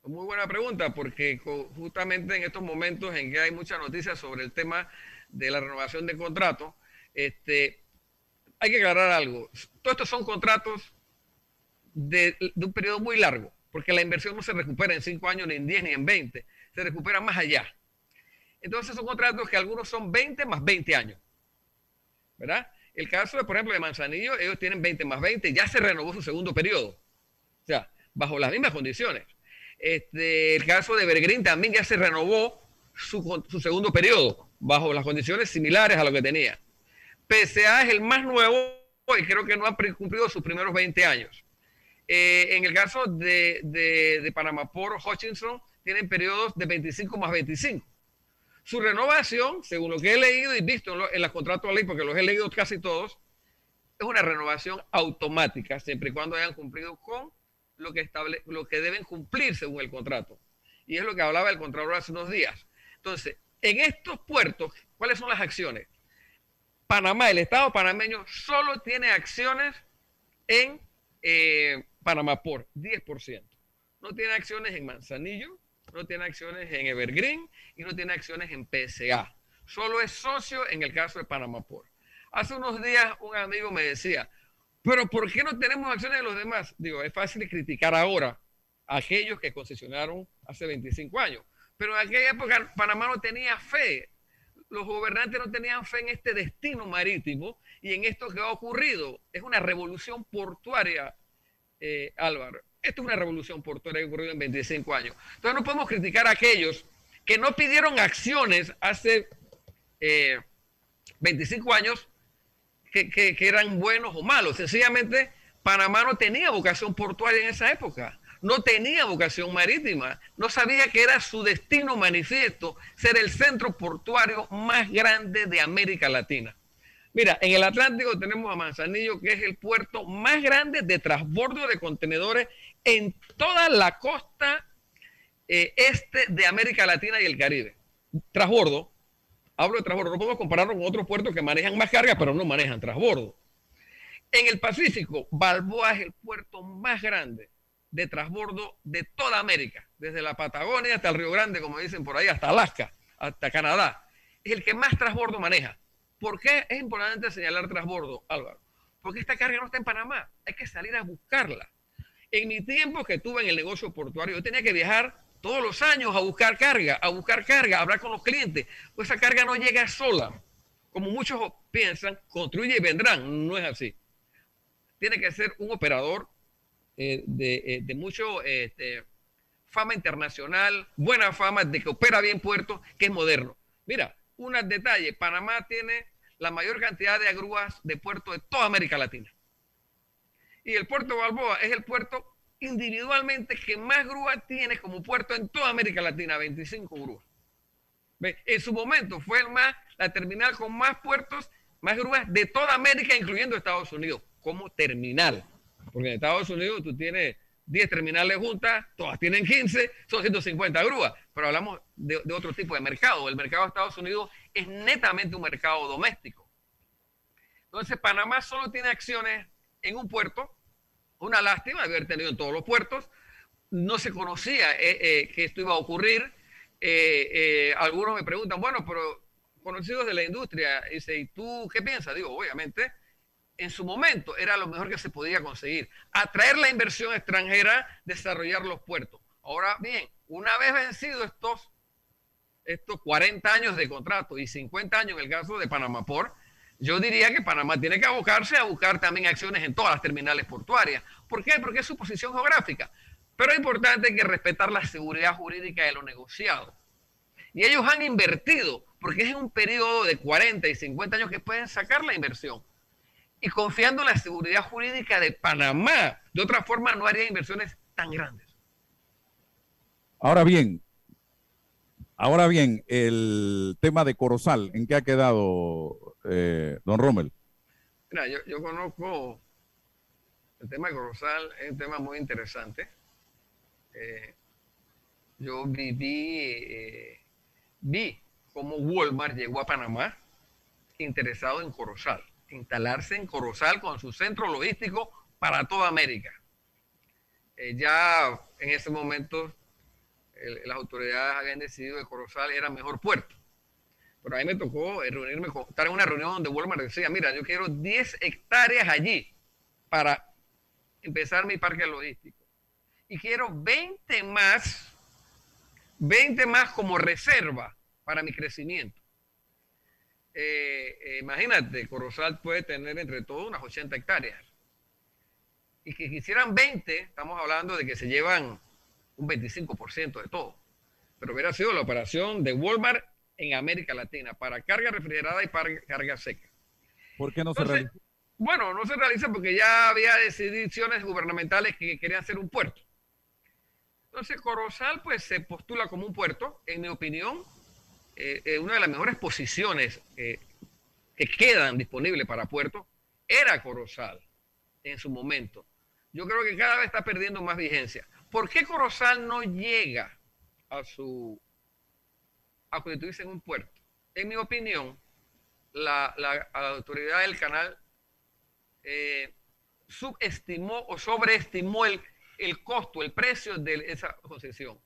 Muy buena pregunta, porque justamente en estos momentos en que hay muchas noticias sobre el tema de la renovación de contratos, este, hay que aclarar algo. Todos estos son contratos de, de, un periodo muy largo, porque la inversión no se recupera en 5 años, ni en 10, ni en 20, se recupera más allá. Entonces son contratos que algunos son 20 más 20 años, ¿verdad? El caso, de, por ejemplo, de Manzanillo, ellos tienen 20 más 20, ya se renovó su segundo periodo, o sea, bajo las mismas condiciones. Este, el caso de Bergrín también ya se renovó su, su segundo periodo, bajo las condiciones similares a lo que tenía. PSA es el más nuevo y creo que no ha cumplido sus primeros 20 años. Eh, en el caso de, de, de Panamá por Hutchinson, tienen periodos de 25 más 25. Su renovación, según lo que he leído y visto en, lo, en de ley, porque los he leído casi todos, es una renovación automática, siempre y cuando hayan cumplido con lo que, estable, lo que deben cumplir según el contrato. Y es lo que hablaba el Contralor hace unos días. Entonces, en estos puertos, ¿cuáles son las acciones? Panamá, el Estado panameño, solo tiene acciones en eh, Panamá por 10%. No tiene acciones en Manzanillo, no tiene acciones en Evergreen y no tiene acciones en PSA. Solo es socio en el caso de Panamá por. Hace unos días un amigo me decía, pero ¿por qué no tenemos acciones de los demás? Digo, es fácil criticar ahora a aquellos que concesionaron hace 25 años. Pero en aquella época Panamá no tenía fe. Los gobernantes no tenían fe en este destino marítimo y en esto que ha ocurrido. Es una revolución portuaria, eh, Álvaro. Esto es una revolución portuaria que ha ocurrido en 25 años. Entonces no podemos criticar a aquellos que no pidieron acciones hace eh, 25 años que, eran buenos o malos. Sencillamente, Panamá no tenía vocación portuaria en esa época no tenía vocación marítima, no sabía que era su destino manifiesto ser el centro portuario más grande de América Latina. Mira, en el Atlántico tenemos a Manzanillo, que es el puerto más grande de transbordo de contenedores en toda la costa eh, este de América Latina y el Caribe. Transbordo, hablo de transbordo, no podemos compararlo con otros puertos que manejan más carga, pero no manejan transbordo. En el Pacífico, Balboa es el puerto más grande de transbordo de toda América, desde la Patagonia hasta el Río Grande, como dicen por ahí, hasta Alaska, hasta Canadá. Es el que más transbordo maneja. ¿Por qué es importante señalar transbordo, Álvaro? Porque esta carga no está en Panamá, hay que salir a buscarla. En mi tiempo que estuve en el negocio portuario, yo tenía que viajar todos los años a buscar carga, a buscar carga, a hablar con los clientes. Pues esa carga no llega sola. Como muchos piensan, construye y vendrán. No es así. Tiene que ser un operador eh, de, eh, de, mucho este, fama internacional, buena fama, de que opera bien puerto, que es moderno. Mira, un detalle, Panamá tiene la mayor cantidad de grúas de puerto de toda América Latina. Y el puerto de Balboa es el puerto individualmente que más grúas tiene como puerto en toda América Latina, 25 grúas. ¿Ve? En su momento fue el más, la terminal con más puertos, más grúas de toda América, incluyendo Estados Unidos, como terminal Porque en Estados Unidos tú tienes 10 terminales juntas, todas tienen 15, son 150 grúas, pero hablamos de, de otro tipo de mercado. El mercado de Estados Unidos es netamente un mercado doméstico. Entonces, Panamá solo tiene acciones en un puerto, una lástima haber tenido en todos los puertos, no se conocía eh, eh, que esto iba a ocurrir. Eh, algunos me preguntan, bueno, pero conocidos de la industria, dice, ¿y tú qué piensas? Digo, obviamente, en su momento era lo mejor que se podía conseguir. Atraer la inversión extranjera, desarrollar los puertos. Ahora bien, una vez vencidos estos, estos 40 años de contrato y 50 años en el caso de Panamá Port, yo diría que Panamá tiene que abocarse a buscar también acciones en todas las terminales portuarias. ¿Por qué? Porque es su posición geográfica. Pero es importante que respetar la seguridad jurídica de lo negociado. Y ellos han invertido, porque es un periodo de 40 y 50 años que pueden sacar la inversión. Y confiando en la seguridad jurídica de Panamá. De otra forma, no haría inversiones tan grandes. Ahora bien, ahora bien, el tema de Corozal, ¿en qué ha quedado, eh, don Rommel? Mira, yo, conozco el tema de Corozal, es un tema muy interesante. Eh, yo viví, eh, vi cómo Walmart llegó a Panamá interesado en Corozal, instalarse en Corozal con su centro logístico para toda América. Ya en ese momento las autoridades habían decidido que Corozal era mejor puerto. Pero a mí me tocó eh, reunirme con, estar en una reunión donde Walmart decía, mira, yo quiero 10 hectáreas allí para empezar mi parque logístico. Y quiero 20 más, 20 más como reserva para mi crecimiento. Eh, eh, imagínate, Corozal puede tener entre todo unas 80 hectáreas. Y que quisieran 20, estamos hablando de que se llevan un 25% de todo. Pero hubiera sido la operación de Walmart en América Latina para carga refrigerada y para carga seca. ¿Por qué no se realiza? Bueno, no se realiza porque ya había decisiones gubernamentales que querían hacer un puerto. Entonces, Corozal pues se postula como un puerto, en mi opinión, eh, eh, una de las mejores posiciones eh, que quedan disponibles para puertos era Corozal en su momento. Yo creo que cada vez está perdiendo más vigencia. ¿Por qué Corozal no llega a su a constituirse en un puerto? En mi opinión, la, la- autoridad del canal eh, subestimó o sobreestimó el, el costo, el precio de esa concesión.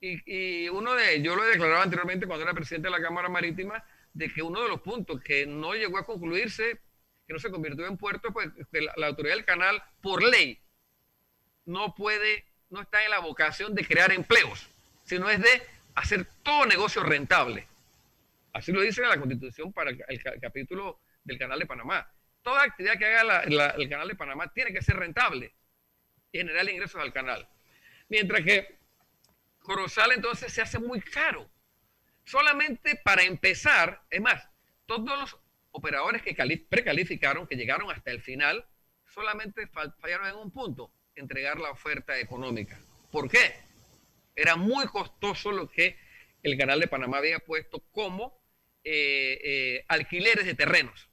Y, y uno de, yo lo he declarado anteriormente cuando era presidente de la Cámara Marítima, de que uno de los puntos que no llegó a concluirse, que no se convirtió en puerto, pues que la, la autoridad del canal, por ley, no puede, no está en la vocación de crear empleos, sino es de hacer todo negocio rentable. Así lo dice la Constitución para el, el ca- capítulo del Canal de Panamá. Toda actividad que haga el Canal de Panamá tiene que ser rentable y generar ingresos al canal. Mientras que Corozal entonces se hace muy caro. Solamente para empezar, es más, todos los operadores que cali- precalificaron, que llegaron hasta el final, solamente fal- fallaron en un punto, entregar la oferta económica. ¿Por qué? Era muy costoso lo que el Canal de Panamá había puesto como eh, eh, alquileres de terrenos.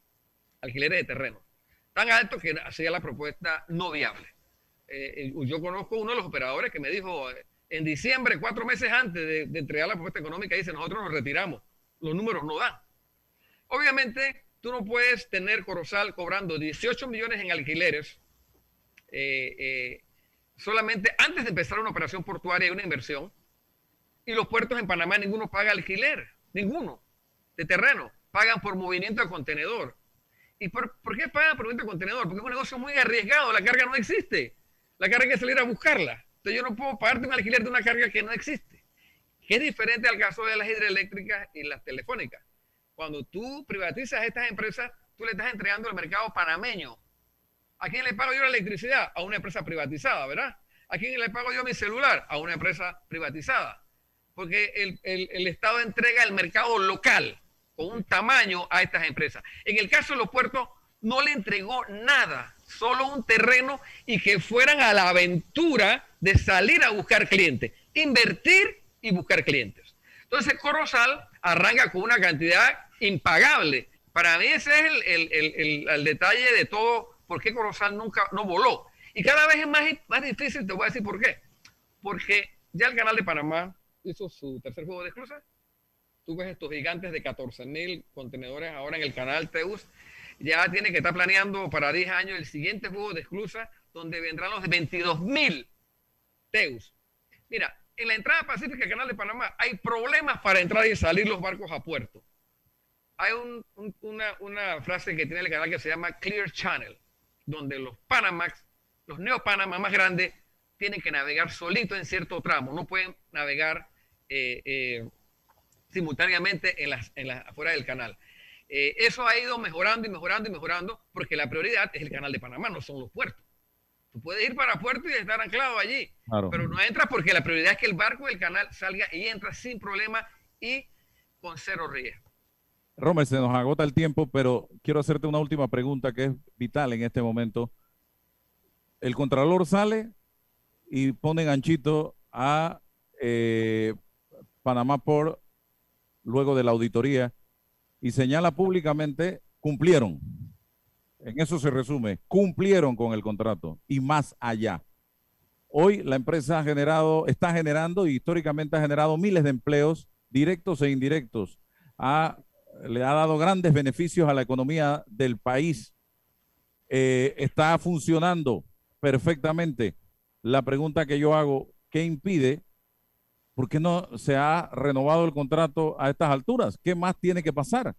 Alquileres de terrenos. Tan alto que hacía la propuesta no viable. Eh, eh, yo conozco uno de los operadores que me dijo eh, en diciembre, cuatro meses antes de, de entregar la propuesta económica, dice, nosotros nos retiramos. Los números no dan. Obviamente, tú no puedes tener Corozal cobrando 18 millones en alquileres eh, eh, solamente antes de empezar una operación portuaria y una inversión. Y los puertos en Panamá ninguno paga alquiler, ninguno, de terreno. Pagan por movimiento de contenedor. ¿Y por, qué pagan por movimiento de contenedor? Porque es un negocio muy arriesgado, la carga no existe. La carga hay que salir a buscarla. Entonces yo no puedo pagarte un alquiler de una carga que no existe. Que es diferente al caso de las hidroeléctricas y las telefónicas. Cuando tú privatizas estas empresas, tú le estás entregando al mercado panameño. ¿A quién le pago yo la electricidad? A una empresa privatizada, ¿verdad? ¿A quién le pago yo mi celular? A una empresa privatizada. Porque el, el- Estado entrega el mercado local con un tamaño a estas empresas. En el caso de los puertos, no le entregó nada, solo un terreno y que fueran a la aventura de salir a buscar clientes, invertir y buscar clientes. Entonces, Corozal arranca con una cantidad impagable. Para mí ese es el- el- el- el detalle de todo, por qué Corozal nunca no voló. Y cada vez es más, más difícil, te voy a decir por qué. Porque ya el canal de Panamá hizo su tercer juego de esclusas. Tú ves estos gigantes de 14 mil contenedores ahora en el canal Teus. Ya tiene que estar planeando para 10 años el siguiente juego de esclusas, donde vendrán los de 22 mil Teus. Mira, en la entrada pacífica del canal de Panamá hay problemas para entrar y salir los barcos a puerto. Hay un- un- una, una frase que tiene el canal que se llama Clear Channel, donde los Panamax, los Neo Panama más grandes, tienen que navegar solito en cierto tramo, no pueden navegar eh, eh, simultáneamente en las, en las afuera del canal. Eh, eso ha ido mejorando y mejorando y mejorando porque la prioridad es el canal de Panamá, no son los puertos. Tú puedes ir para puerto y estar anclado allí, Claro. pero no entras porque la prioridad es que el barco del canal salga y entra sin problema y con cero riesgo. Romer, se nos agota el tiempo, pero quiero hacerte una última pregunta que es vital en este momento. El Contralor sale y pone ganchito a eh, Panamá por luego de la auditoría y señala públicamente cumplieron. En eso se resume, cumplieron con el contrato y más allá. Hoy la empresa ha generado, está generando y históricamente ha generado miles de empleos directos e indirectos. Ha le ha dado grandes beneficios a la economía del país. Eh, está funcionando perfectamente. La pregunta que yo hago, ¿qué impide? ¿Por qué no se ha renovado el contrato a estas alturas? ¿Qué más tiene que pasar?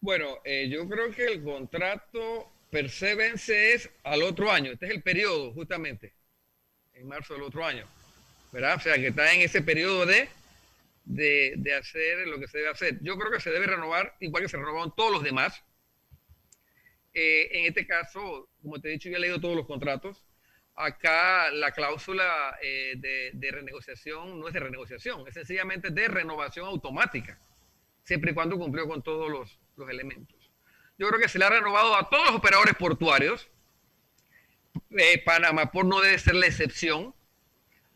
Bueno, eh, yo creo que el contrato per se es al otro año. Este es el periodo, justamente, en marzo del otro año. ¿Verdad? O sea, que está en ese periodo de, de, hacer lo que se debe hacer. Yo creo que se debe renovar, igual que se renovaron todos los demás. Eh, en este caso, como te he dicho, yo he leído todos los contratos. Acá la cláusula eh, de, renegociación no es de renegociación, es sencillamente de renovación automática, siempre y cuando cumplió con todos los, los elementos. Yo creo que se le ha renovado a todos los operadores portuarios. Eh, Panamá por no debe ser la excepción.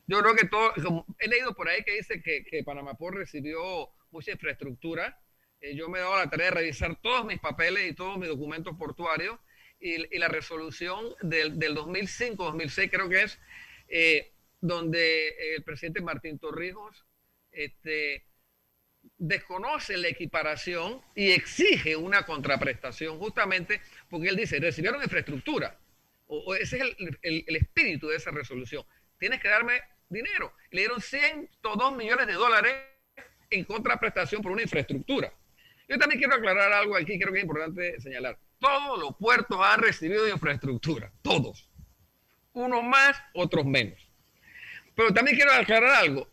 Yo creo que todo, como he leído por ahí que dice que, que Panamá por recibió mucha infraestructura. Eh, yo me he dado la tarea de revisar todos mis papeles y todos mis documentos portuarios y, la resolución del, del 2005-2006 creo que es, eh, donde el presidente Martín Torrijos este, desconoce la equiparación y exige una contraprestación justamente porque él dice, recibieron infraestructura. O, ese es el espíritu de esa resolución. Tienes que darme dinero. Le dieron 102 millones de dólares en contraprestación por una infraestructura. Yo también quiero aclarar algo aquí, creo que es importante señalar. Todos los puertos han recibido infraestructura, todos. Unos más, otros menos. Pero también quiero aclarar algo.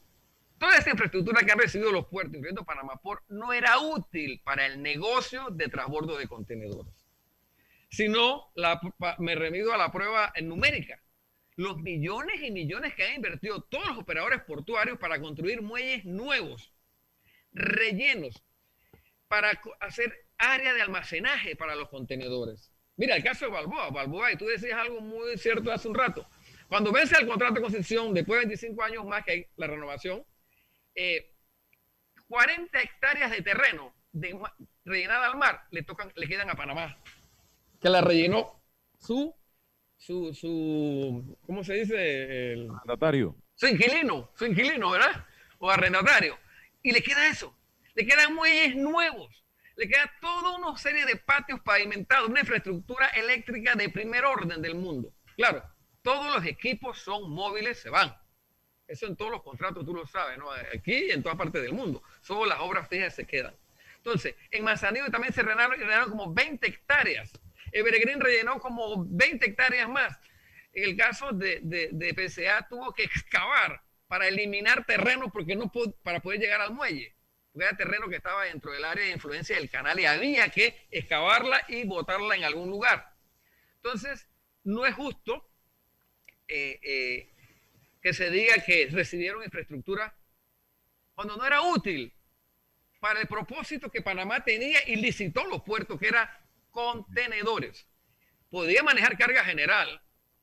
Toda esta infraestructura que han recibido los puertos, incluyendo Panamá Port, no era útil para el negocio de transbordo de contenedores. Sino, me remido a la prueba numérica. Los millones y millones que han invertido todos los operadores portuarios para construir muelles nuevos, rellenos, para hacer área de almacenaje para los contenedores. Mira, el caso de Balboa, Balboa, y tú decías algo muy cierto hace un rato. Cuando vence el contrato de concesión, después de 25 años más que hay la renovación, eh, 40 hectáreas de terreno de rellenada al mar le tocan, le quedan a Panamá, que la rellenó su, su, su, ¿cómo se dice? El, Mandatario. su inquilino, su inquilino, ¿verdad? O arrendatario. Y le queda eso. Le quedan muelles nuevos. Le queda toda una serie de patios pavimentados, una infraestructura eléctrica de primer orden del mundo. Claro, todos los equipos son móviles, se van. Eso en todos los contratos tú lo sabes, ¿no? Aquí y en toda parte del mundo. Solo las obras fijas se quedan. Entonces, en Manzanillo también se rellenaron, rellenaron como 20 hectáreas. Evergreen rellenó como 20 hectáreas más. En el caso de, de, de PCA tuvo que excavar para eliminar terreno porque no pudo- para poder llegar al muelle. Era terreno que estaba dentro del área de influencia del canal y había que excavarla y botarla en algún lugar. Entonces, no es justo eh, eh, que se diga que recibieron infraestructura cuando no era útil para el propósito que Panamá tenía y licitó los puertos, que era contenedores. Podía manejar carga general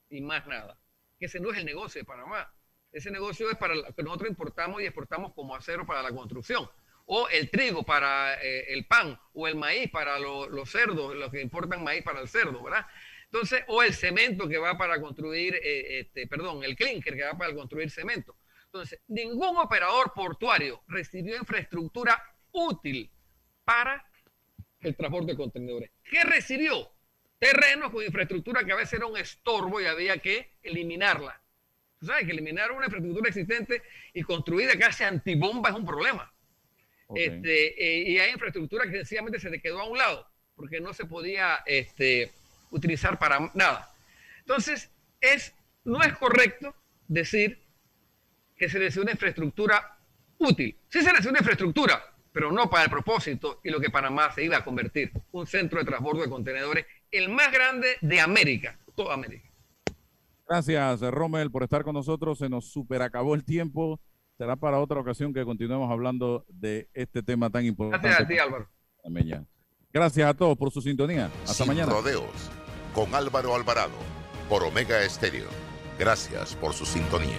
y más nada. Que ese no es el negocio de Panamá. Ese negocio es para lo que nosotros importamos y exportamos como acero para la construcción. O el trigo para eh, el pan, o el maíz para lo- los cerdos, los que importan maíz para el cerdo, ¿verdad? Entonces, o el cemento que va para construir, eh, este, perdón, el clinker que va para construir cemento. Entonces, ningún operador portuario recibió infraestructura útil para el transporte de contenedores. ¿Qué recibió? Terrenos con infraestructura que a veces era un estorbo y había que eliminarla. Tú sabes que eliminar una infraestructura existente y construida casi antibomba es un problema. Este, eh, y hay infraestructura que sencillamente se le quedó a un lado porque no se podía este, utilizar para nada. Entonces, es, no es correcto decir que se necesita una infraestructura útil. Sí se necesita una infraestructura, pero no para el propósito y lo que Panamá se iba a convertir, un centro de transbordo de contenedores, el más grande de América, toda América. Gracias, Rommel, por estar con nosotros. Se nos superacabó el tiempo. Será para otra ocasión que continuemos hablando de este tema tan importante. Gracias a ti, Álvaro. Gracias a todos por su sintonía. Hasta Sin mañana. rodeos con Álvaro Alvarado por Omega Estéreo. Gracias por su sintonía.